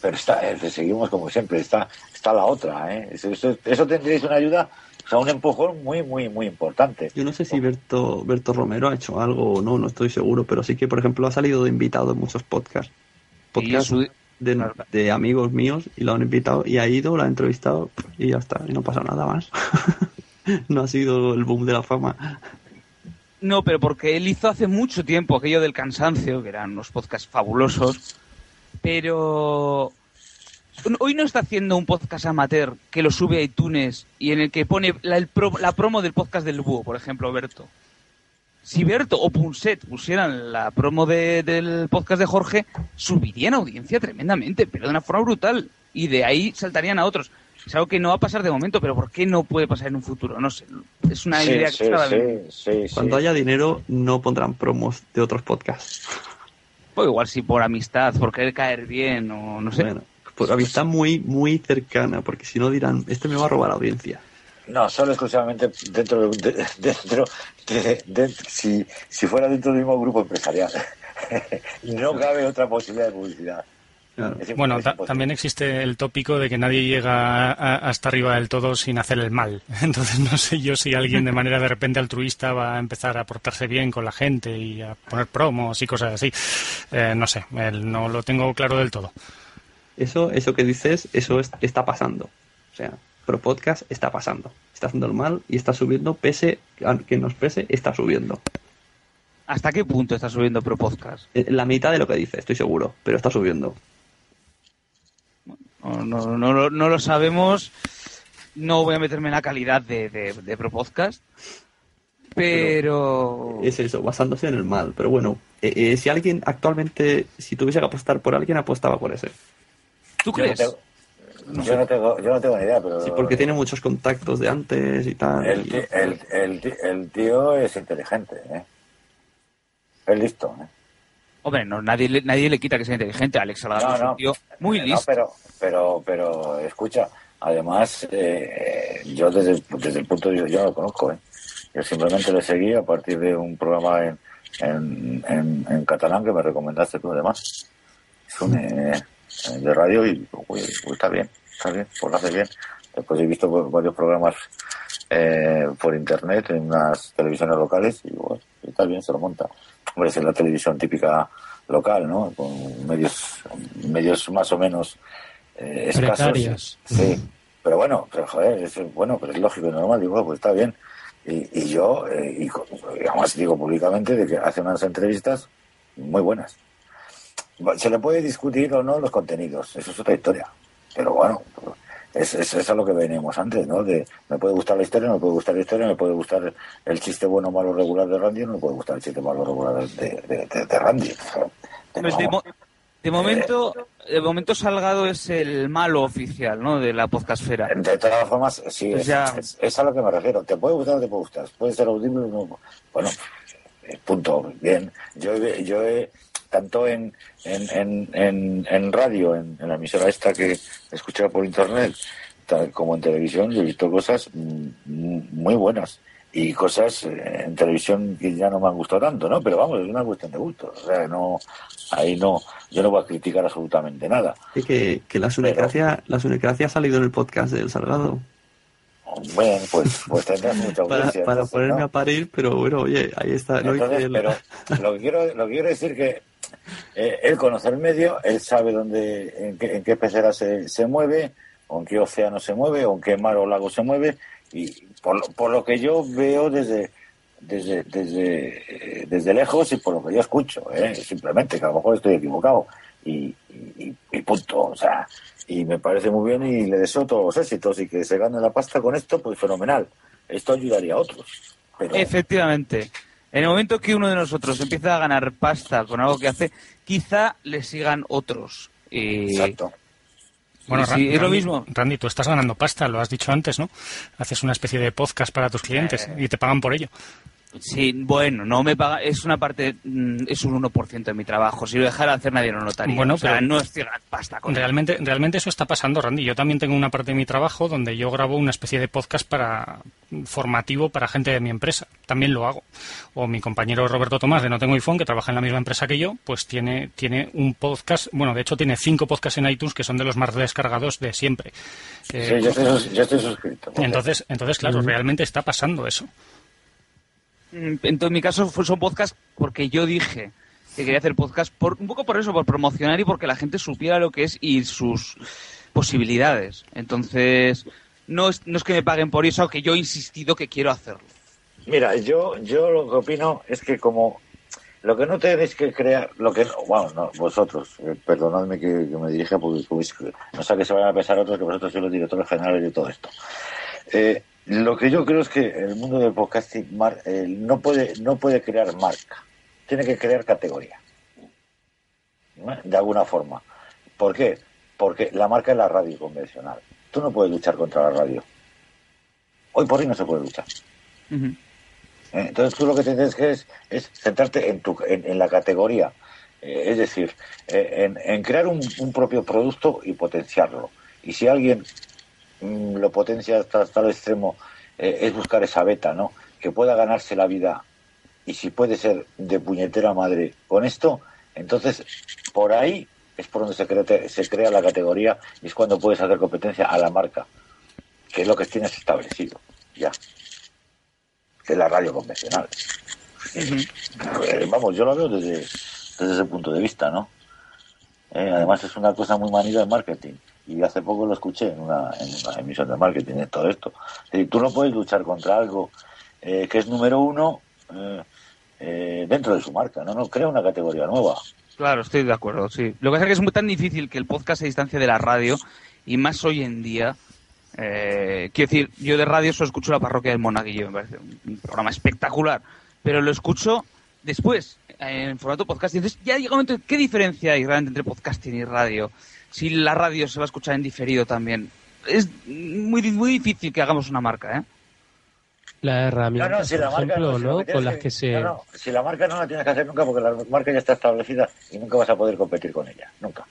Pero está, eh, seguimos como siempre, está, está la otra. ¿eh? Eso, eso, eso tendréis una ayuda, o sea, un empujón muy, muy, muy importante. Yo no sé si Berto, Berto Romero ha hecho algo o no, no estoy seguro, pero sí que, por ejemplo, ha salido de invitado en muchos podcasts. Podcasts de, de amigos míos y lo han invitado y ha ido, lo ha entrevistado y ya está, y no pasa nada más. no ha sido el boom de la fama. No, pero porque él hizo hace mucho tiempo aquello del cansancio, que eran unos podcasts fabulosos, pero hoy no está haciendo un podcast amateur que lo sube a iTunes y en el que pone la, el pro- la promo del podcast del búho, por ejemplo, Berto. Si Berto o Punset pusieran la promo de- del podcast de Jorge, subirían audiencia tremendamente, pero de una forma brutal. Y de ahí saltarían a otros. Es algo que no va a pasar de momento, pero ¿por qué no puede pasar en un futuro? No sé. Es una Sí, idea sí, que estaba sí, sí, sí. Cuando haya dinero, no pondrán promos de otros podcasts. Pues igual si por amistad, por querer caer bien o no sé. Bueno, por amistad muy, muy cercana, porque si no dirán, este me va a robar audiencia. No, solo exclusivamente dentro de, de- dentro de, de- si, si fuera dentro del mismo grupo empresarial. no cabe otra posibilidad de publicidad. Claro. Bueno, ta- también existe el tópico de que nadie llega hasta arriba del todo sin hacer el mal. Entonces no sé yo si alguien de manera de repente altruista va a empezar a portarse bien con la gente y a poner promos y cosas así. Eh, no sé, no lo tengo claro del todo. Eso, eso que dices, eso es- está pasando. O sea, Pro Podcast está pasando. Está haciendo el mal y está subiendo, pese a que nos pese, está subiendo. ¿Hasta qué punto está subiendo Pro Podcast? Eh, La mitad de lo que dice, estoy seguro, pero está subiendo. No, no, no, lo- no lo sabemos. No voy a meterme en la calidad de, de, de Pro Podcast. Pero... Es eso, basándose en el mal. Pero bueno, eh, eh, si alguien actualmente, si tuviese que apostar por alguien, apostaba por ese. ¿Tú Yo no, crees? tengo, yo, no tengo, yo no tengo ni idea, pero. Sí, porque tiene muchos contactos de antes y tal. El, y- ti- el, el, el tío es inteligente, ¿eh? Es listo, ¿eh? Hombre, no, nadie, le- nadie le quita que sea inteligente. Alex Salgado No, es un tío muy listo. pero, pero, pero, escucha, además, eh, yo desde, el- desde el punto de vista, yo no lo conozco, ¿eh? Yo simplemente le seguí a partir de un programa en, en, en, en catalán que me recomendaste tú además. Es un, eh, de radio y pues, está bien, está bien, pues lo hace bien. Después he visto varios programas eh, por internet en unas televisiones locales y bueno, está bien, se lo monta. Hombre, es la televisión típica local, ¿no? Con medios, medios más o menos eh, escasos. Sí, pero bueno, pero joder, es, bueno, pero es lógico y normal, digo, pues está bien. Y, y yo, eh, y, además digo públicamente de que hace unas entrevistas muy buenas. Se le puede discutir o no los contenidos, eso es otra historia. Pero bueno, es, es, es a lo que venimos antes, ¿no? De me puede gustar la historia, no me puede gustar la historia, me puede gustar el chiste bueno, malo, regular de Randy, no me puede gustar el chiste malo, regular de, de, de, de Randy. Pues de, mo de, momento, de momento Salgado es el malo oficial, ¿no? De la podcastfera. De todas formas, sí, pues ya... es, es, a lo que me refiero. Te puede gustar o te puede gustar. Puede ser audible o no. Bueno, punto. Bien. Yo, yo he tanto en, en, en, en radio, en, la emisora esta que escuchaba por internet, como en televisión, yo he visto cosas muy buenas y cosas en televisión que ya no me han gustado tanto, ¿no? Pero vamos, es una cuestión de gusto. O sea, no, ahí no, yo no voy a criticar absolutamente nada. Que, que la sunecracia, la sunecracia ha salido en el podcast del Salgado. Bueno, pues, pues tendrás mucha audiencia. Para, para entonces, ponerme ¿no? a parir, pero bueno, oye, ahí está. Entonces, el... Pero lo que quiero, lo que quiero decir que eh, él conoce el medio, él sabe dónde, en qué, en qué pecera se, se mueve, o en qué océano se mueve, o en qué mar o lago se mueve, y por, por lo que yo veo desde, desde, desde, desde lejos y por lo que yo escucho, ¿eh? simplemente, que a lo mejor estoy equivocado, y, y, y punto, o sea, y me parece muy bien y le deseo todos los éxitos y que se gane la pasta con esto, pues fenomenal. Esto ayudaría a otros. Pero... Efectivamente. En el momento que uno de nosotros empieza a ganar pasta con algo que hace, quizá le sigan otros. Y... Exacto. Bueno, sí, Randy, es lo mismo. Randy, tú estás ganando pasta, lo has dicho antes, ¿no? Haces una especie de podcast para tus clientes eh... y te pagan por ello. Sí, bueno, no me paga, es una parte, es un 1% de mi trabajo. Si lo dejara hacer nadie lo notaría. Bueno, o sea, pero no es pasta. Con realmente, él. realmente eso está pasando, Randy. Yo también tengo una parte de mi trabajo donde yo grabo una especie de podcast para formativo para gente de mi empresa. También lo hago. O mi compañero Roberto Tomás de No Tengo iPhone, que trabaja en la misma empresa que yo, pues tiene, tiene un podcast, bueno, de hecho tiene cinco podcasts en iTunes que son de los más descargados de siempre. Eh, sí, yo estoy, yo estoy suscrito. Entonces, entonces, claro, mm. realmente está pasando eso. En mi caso son podcast porque yo dije que quería hacer podcast por, un poco por eso, por promocionar y porque la gente supiera lo que es y sus posibilidades. Entonces, no es, no es que me paguen por eso, que yo he insistido que quiero hacerlo. Mira, yo, yo lo que opino es que como lo que no tenéis que crear, lo que bueno, no, vosotros, eh, perdonadme que, que, me dirija porque no sé que se vayan a pensar otros que vosotros sois los directores generales de todo esto. Eh, lo que yo creo es que el mundo del podcasting mar, eh, no puede no puede crear marca, tiene que crear categoría, ¿no? de alguna forma. ¿Por qué? Porque la marca es la radio convencional. Tú no puedes luchar contra la radio. Hoy por hoy no se puede luchar. Uh -huh. Entonces tú lo que tienes que es, es centrarte en, tu, en, en la categoría, eh, es decir, eh, en, en, crear un, un, propio producto y potenciarlo. Y si alguien lo potencia hasta, hasta el extremo, eh, es buscar esa beta, ¿no? Que pueda ganarse la vida y si puede ser de puñetera madre con esto, entonces por ahí es por donde se crea, se crea la categoría y es cuando puedes hacer competencia a la marca, que es lo que tienes establecido, ya que es la radio convencional. Uh -huh. Vamos, yo lo veo desde, desde ese punto de vista, ¿no? Eh, además es una cosa muy manida de marketing. Y hace poco lo escuché en una, en una emisión de marketing todo esto. Es tú no puedes luchar contra algo eh, que es número uno eh, dentro de su marca, ¿no? No crea una categoría nueva. Claro, estoy de acuerdo, sí. Lo que pasa es que es muy tan difícil que el podcast se distancie de la radio y más hoy en día eh, quiero decir, yo de radio solo escucho la parroquia del Monaguillo, me parece un programa espectacular, pero lo escucho después, en formato podcast. Entonces ya llega un momento, ¿qué diferencia hay realmente entre podcasting y radio? Si la radio se va a escuchar en diferido también. Es muy, muy difícil que hagamos una marca, ¿eh? La herramienta, no, no, si la ejemplo, ¿no? Con las que se... No, si la marca no la tienes que hacer nunca porque la marca ya está establecida y nunca vas a poder competir con ella, nunca.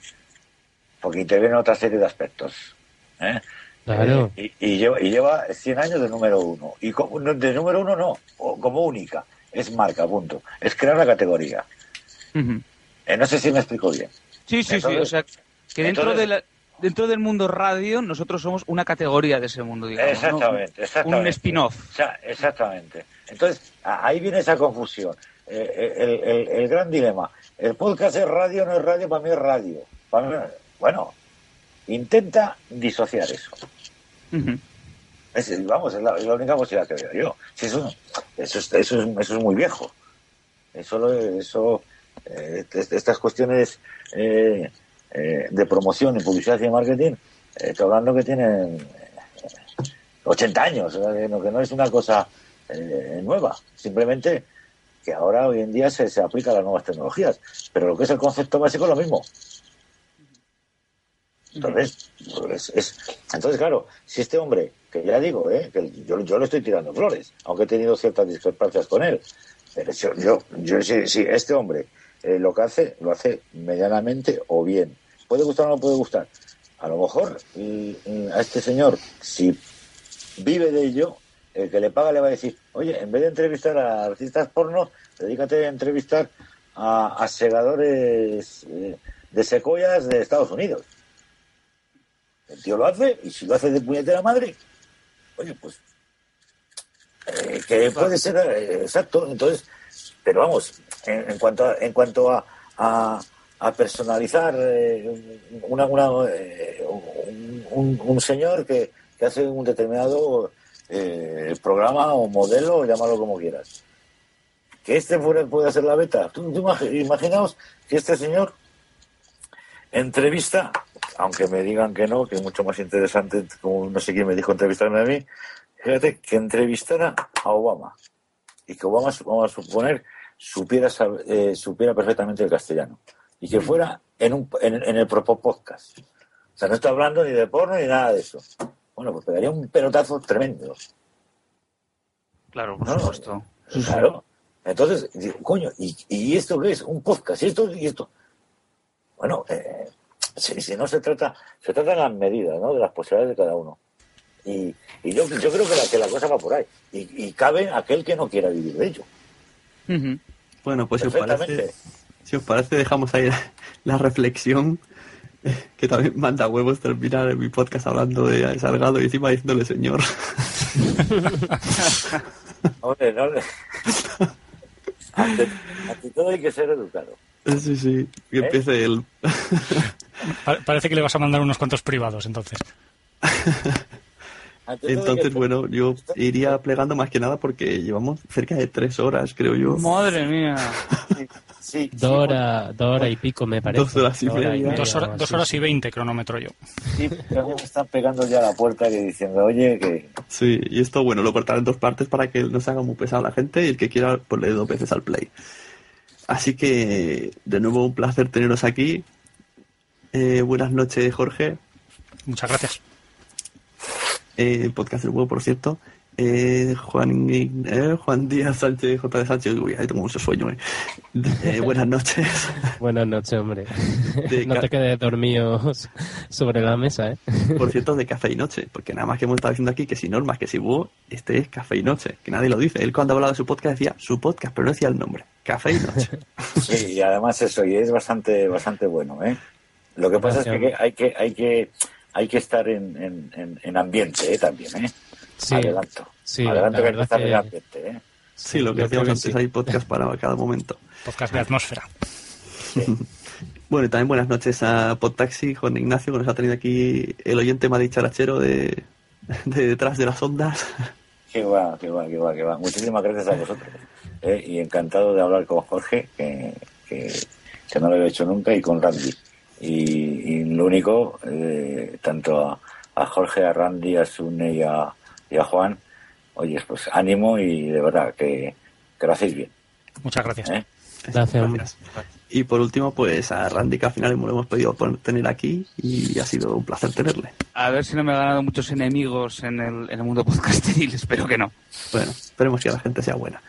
Porque interviene otra serie de aspectos, ¿eh? Claro. Eh, y, y lleva, y lleva 100 años de número uno. Y como, de número uno no, o como única. Es marca, punto. Es crear la categoría. Eh, no sé si me explico bien. Sí, sí, sí. O sea, que dentro, entonces- de la- dentro del mundo radio, nosotros somos una categoría de ese mundo, digamos. ¿no? Exactamente. Un spin-off. O sea, exactamente. Entonces, ahí viene esa confusión. Eh, el, el- el gran dilema. El podcast es radio, no es radio, para mí es radio. Para mí- bueno, intenta disociar eso. Es, vamos, es la, es la única posibilidad que veo yo. Si eso, eso, es, eso, es, eso es muy viejo. Eso, eso eh, est- estas cuestiones eh, eh, de promoción y publicidad y marketing, eh, estoy hablando que tienen eh, 80 años, o sea, que no, es una cosa eh, nueva. Simplemente que ahora hoy en día se, se aplica a las nuevas tecnologías. Pero lo que es el concepto básico es lo mismo. Entonces, pues, es, entonces, claro, si este hombre, que ya digo, ¿eh? que yo, yo le estoy tirando flores, aunque he tenido ciertas discrepancias con él, pero yo, yo, yo si este hombre eh, lo que hace, lo hace medianamente o bien. ¿Puede gustar o no puede gustar? A lo mejor mm, mm, a este señor, si vive de ello, el que le paga le va a decir, oye, en vez de entrevistar a artistas porno, dedícate a entrevistar a, a segadores eh, de secoyas de Estados Unidos. El tío lo hace y si lo hace de puñetera madre, oye, pues eh, que puede ser eh, exacto. Entonces, pero vamos, en, en cuanto a, en cuanto a, a, a personalizar eh, una, eh, un, señor que, hace un determinado eh, programa o modelo, llámalo como quieras. Que este fuera, pueda ser la beta. Tú, tú imag- imaginaos que este señor entrevista, aunque me digan que no, que es mucho más interesante, como no sé quién me dijo entrevistarme a mí, fíjate, que entrevistara a Obama. Y que Obama, vamos a suponer, supiera, eh, supiera perfectamente el castellano. Y que fuera en, un, en, en el propio podcast. O sea, no estoy hablando ni de porno ni nada de eso. Bueno, pues pegaría un pelotazo tremendo. Claro, por No, supuesto. Claro. Entonces, digo, coño, ¿y, ¿y esto qué es? Un podcast, ¿y esto? ¿Y esto? Bueno, eh, si, si no se trata, se trata de las medidas, ¿no? De las posibilidades de cada uno. Y, y yo, yo creo que la, que la cosa va por ahí. Y, y cabe aquel que no quiera vivir de ello. Bueno, pues si os parece, Perfectamente. Si os parece dejamos ahí la, la reflexión, que también manda huevos terminar mi podcast hablando de Salgado y encima diciéndole señor. Hombre, no le- ante, ante todo hay que ser educado. sí, sí, que ¿Eh? empiece el... Pa- parece que le vas a mandar unos cuantos privados, entonces. Entonces, bueno, yo iría plegando más que nada porque llevamos cerca de tres horas, creo yo. Madre mía. Sí, sí, Dos horas, dos horas y pico, me parece. Dos horas y media. Dos, o horas así. dos horas y veinte cronómetro yo. sí, pero me están pegando ya a la puerta que diciendo, oye, que Sí, y esto, bueno, lo cortaré en dos partes para que no se haga muy pesado la gente y el que quiera, pues le dos veces al play. Así que, de nuevo, un placer teneros aquí. Eh, buenas noches, Jorge. Muchas gracias. Eh, podcast del huevo, por cierto. Eh, Juan, eh, Juan Díaz Sánchez, J. de Sánchez. Uy, ahí tengo mucho sueño. eh. Eh, buenas noches. Buenas noches, hombre. De no te quedes dormido sobre la mesa, ¿eh? Por cierto, de café y noche, porque nada más que hemos estado diciendo aquí que si normas, que si búho, este es café y noche, que nadie lo dice. Él cuando hablaba de su podcast decía su podcast, pero no decía el nombre. Café y noche. Sí, y además eso, y es bastante, bastante bueno, ¿eh? Lo que pasa es que hay que, hay que, hay que estar en, en, en- en ambiente, ¿eh? También, ¿eh? Sí, Adelanto. sí, Adelanto la que hay que que- ambiente, ¿eh? Sí, lo que que antes, sí. hay podcast para cada momento. Podcast de atmósfera. Bueno, y también buenas noches a Podtaxi, Juan Ignacio, que nos ha tenido aquí el oyente más dicharachero de, de detrás de las ondas. Qué va, qué va, qué va, qué va. Muchísimas gracias a vosotros. ¿eh? Y encantado de hablar con Jorge, que, que, que no lo había hecho nunca, y con Randy. Y, y lo único, eh, tanto a, a Jorge, a Randy, a Sune y a, y a Juan, oye, pues ánimo y de verdad que, que lo hacéis bien. Muchas gracias. ¿eh? Gracias. Y por último, pues a Randy, que al final lo hemos podido tener aquí y ha sido un placer tenerle. A ver si no me he ganado muchos enemigos en el, en el mundo podcasteril. Espero que no. Bueno, esperemos que la gente sea buena.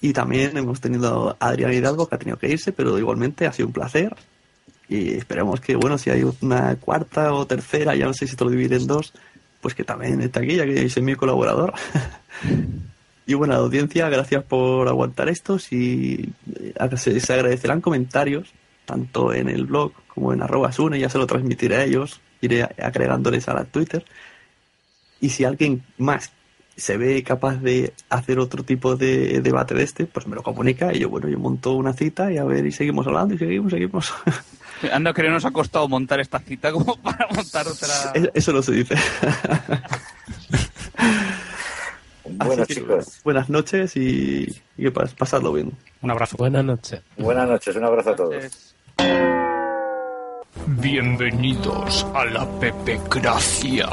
Y también hemos tenido a Adrián Hidalgo, que ha tenido que irse, pero igualmente ha sido un placer. Y esperemos que, bueno, si hay una cuarta o tercera, ya no sé si esto lo divide en dos, pues que también está aquí, ya que es mi colaborador. y bueno, audiencia, gracias por aguantar esto. Si se, se agradecerán comentarios, tanto en el blog como en arroba sune, ya se lo transmitiré a ellos, iré agregándoles a la Twitter. Y si alguien más se ve capaz de hacer otro tipo de debate de este, pues me lo comunica y yo, bueno, yo monto una cita y a ver, y seguimos hablando y seguimos, seguimos. Anda, que nos ha costado montar esta cita como para montar otra. Eso no se dice. Bueno, chicos. Buenas noches y, y pasadlo bien. Un abrazo. Buenas noches. Buenas noches, un abrazo a todos. Bienvenidos a la Pepe Gracia.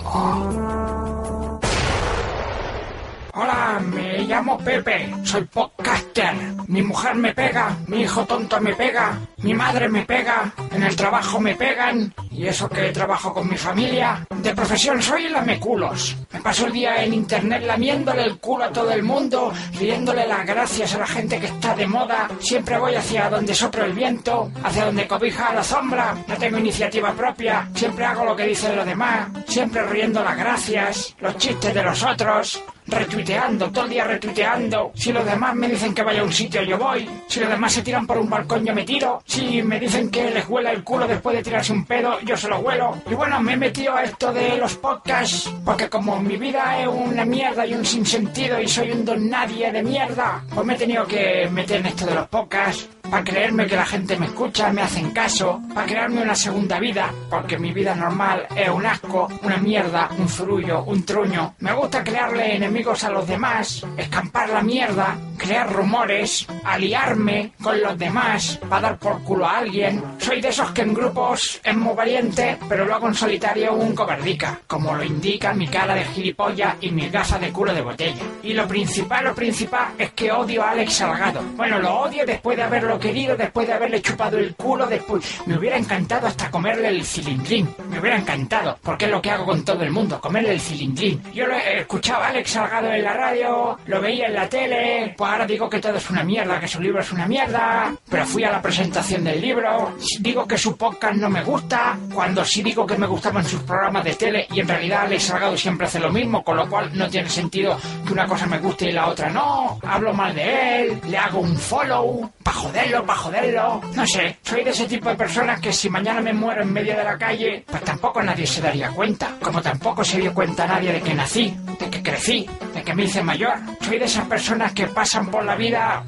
Hola, me llamo Pepe, soy podcaster. Mi mujer me pega, mi hijo tonto me pega, mi madre me pega, en el trabajo me pegan, y eso que trabajo con mi familia. De profesión soy lameculos. Me paso el día en internet lamiéndole el culo a todo el mundo, riéndole las gracias a la gente que está de moda. Siempre voy hacia donde sopla el viento, hacia donde cobija la sombra. No tengo iniciativa propia, siempre hago lo que dicen los demás, siempre riendo las gracias, los chistes de los otros retuiteando, todo el día retuiteando. Si los demás me dicen que vaya a un sitio, yo voy. Si los demás se tiran por un balcón, yo me tiro. Si me dicen que les huela el culo después de tirarse un pedo, yo se lo huelo. Y bueno, me he metido a esto de los podcasts, porque como mi vida es una mierda y un sinsentido y soy un don nadie de mierda, pues me he tenido que meter en esto de los podcasts para creerme que la gente me escucha, me hacen caso, para crearme una segunda vida, porque mi vida normal es un asco, una mierda, un zurullo, un truño. Me gusta crearle enemigos a los demás, escampar la mierda, crear rumores, aliarme con los demás para dar por culo a alguien. Soy de esos que en grupos es muy valiente, pero luego en solitario un cobardica, como lo indica mi cara de gilipollas y mi gasa de culo de botella. Y lo principal, lo principal es que odio a Alex Salgado. Bueno, lo odio después de haberlo querido, después de haberle chupado el culo, después me hubiera encantado hasta comerle el cilindrín. Me hubiera encantado, porque es lo que hago con todo el mundo, comerle el cilindrín. Yo lo he escuchado a Alex Salgado en la radio, lo veía en la tele, pues ahora digo que todo es una mierda, que su libro es una mierda, pero fui a la presentación del libro, digo que su podcast no me gusta, cuando sí digo que me gustaban sus programas de tele y en realidad Alex Salgado siempre hace lo mismo, con lo cual no tiene sentido que una cosa me guste y la otra no, hablo mal de él, le hago un follow, pa' joderlo, pa' joderlo, no sé, soy de ese tipo de personas que si mañana me muero en medio de la calle, pues tampoco nadie se daría cuenta, como tampoco se dio cuenta nadie de que nací, de que crecí, de que me hice mayor, soy de esas personas que pasan por la vida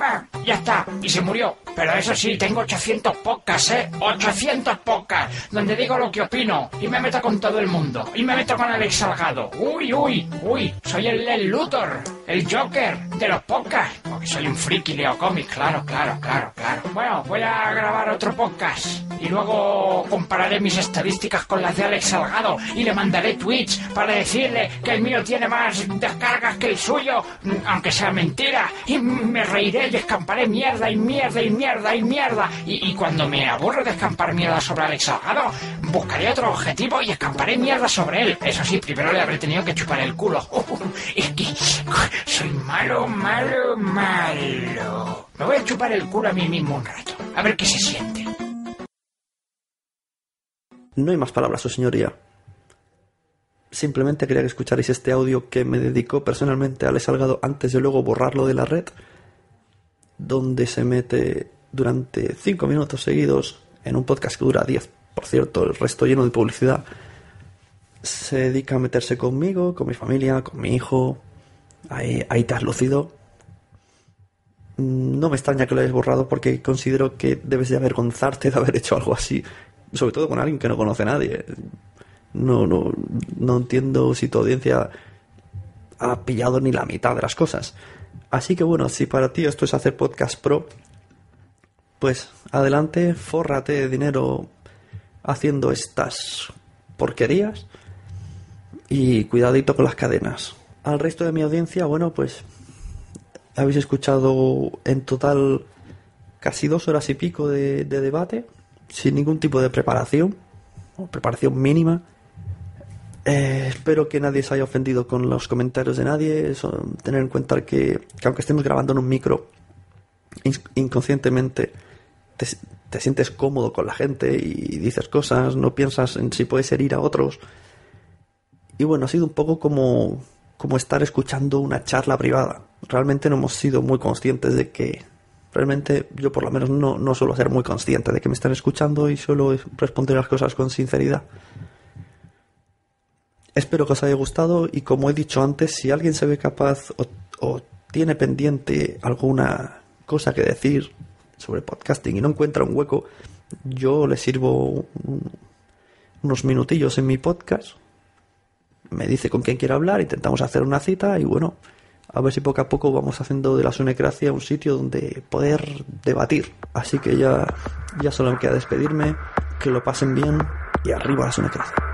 Ah, ya está, y se murió. Pero eso sí, tengo 800 podcasts, ¿eh? 800 podcasts, donde digo lo que opino, y me meto con todo el mundo, y me meto con Alex Salgado. Uy, uy, uy, soy el, el Luthor, el Joker de los podcasts, porque soy un friki, leo cómics, claro, claro, claro, claro. Bueno, voy a grabar otro podcast, y luego compararé mis estadísticas con las de Alex Salgado, y le mandaré tweets para decirle que el mío tiene más descargas que el suyo, aunque sea mentira, y me reiré y escamparé mierda y mierda y mierda y mierda. Y, cuando me aburro de escampar mierda sobre Alex Salgado, buscaré otro objetivo y escamparé mierda sobre él. Eso sí, primero le habré tenido que chupar el culo. es que soy malo, malo, malo. Me voy a chupar el culo a mí mismo un rato. A ver qué se siente. No hay más palabras, su señoría. Simplemente quería que escucharais este audio que me dedicó personalmente a Alex Salgado antes de luego borrarlo de la red donde se mete durante 5 minutos seguidos en un podcast que dura 10, por cierto, el resto lleno de publicidad. Se dedica a meterse conmigo, con mi familia, con mi hijo. Ahí, ahí te has lucido. No me extraña que lo hayas borrado porque considero que debes de avergonzarte de haber hecho algo así. Sobre todo con alguien que no conoce a nadie. No, no, no entiendo si tu audiencia ha pillado ni la mitad de las cosas. Así que bueno, si para ti esto es hacer podcast pro, pues adelante, fórrate de dinero haciendo estas porquerías y cuidadito con las cadenas. Al resto de mi audiencia, bueno, pues habéis escuchado en total casi dos horas y pico de, de debate, sin ningún tipo de preparación, o preparación mínima. Eh, espero que nadie se haya ofendido con los comentarios de nadie. Eso, tener en cuenta que, que aunque estemos grabando en un micro, in- inconscientemente te, te sientes cómodo con la gente y dices cosas, no piensas en si puedes herir a otros. Y bueno, ha sido un poco como, como estar escuchando una charla privada. Realmente no hemos sido muy conscientes de que... Realmente yo por lo menos no, no suelo ser muy consciente de que me están escuchando y suelo responder las cosas con sinceridad. Espero que os haya gustado y como he dicho antes, si alguien se ve capaz o, tiene pendiente alguna cosa que decir sobre podcasting y no encuentra un hueco, yo le sirvo unos minutillos en mi podcast, me dice con quién quiere hablar, intentamos hacer una cita y bueno, a ver si poco a poco vamos haciendo de la Sunecracia un sitio donde poder debatir. Así que ya, ya solo me queda despedirme, que lo pasen bien y arriba la Sunecracia.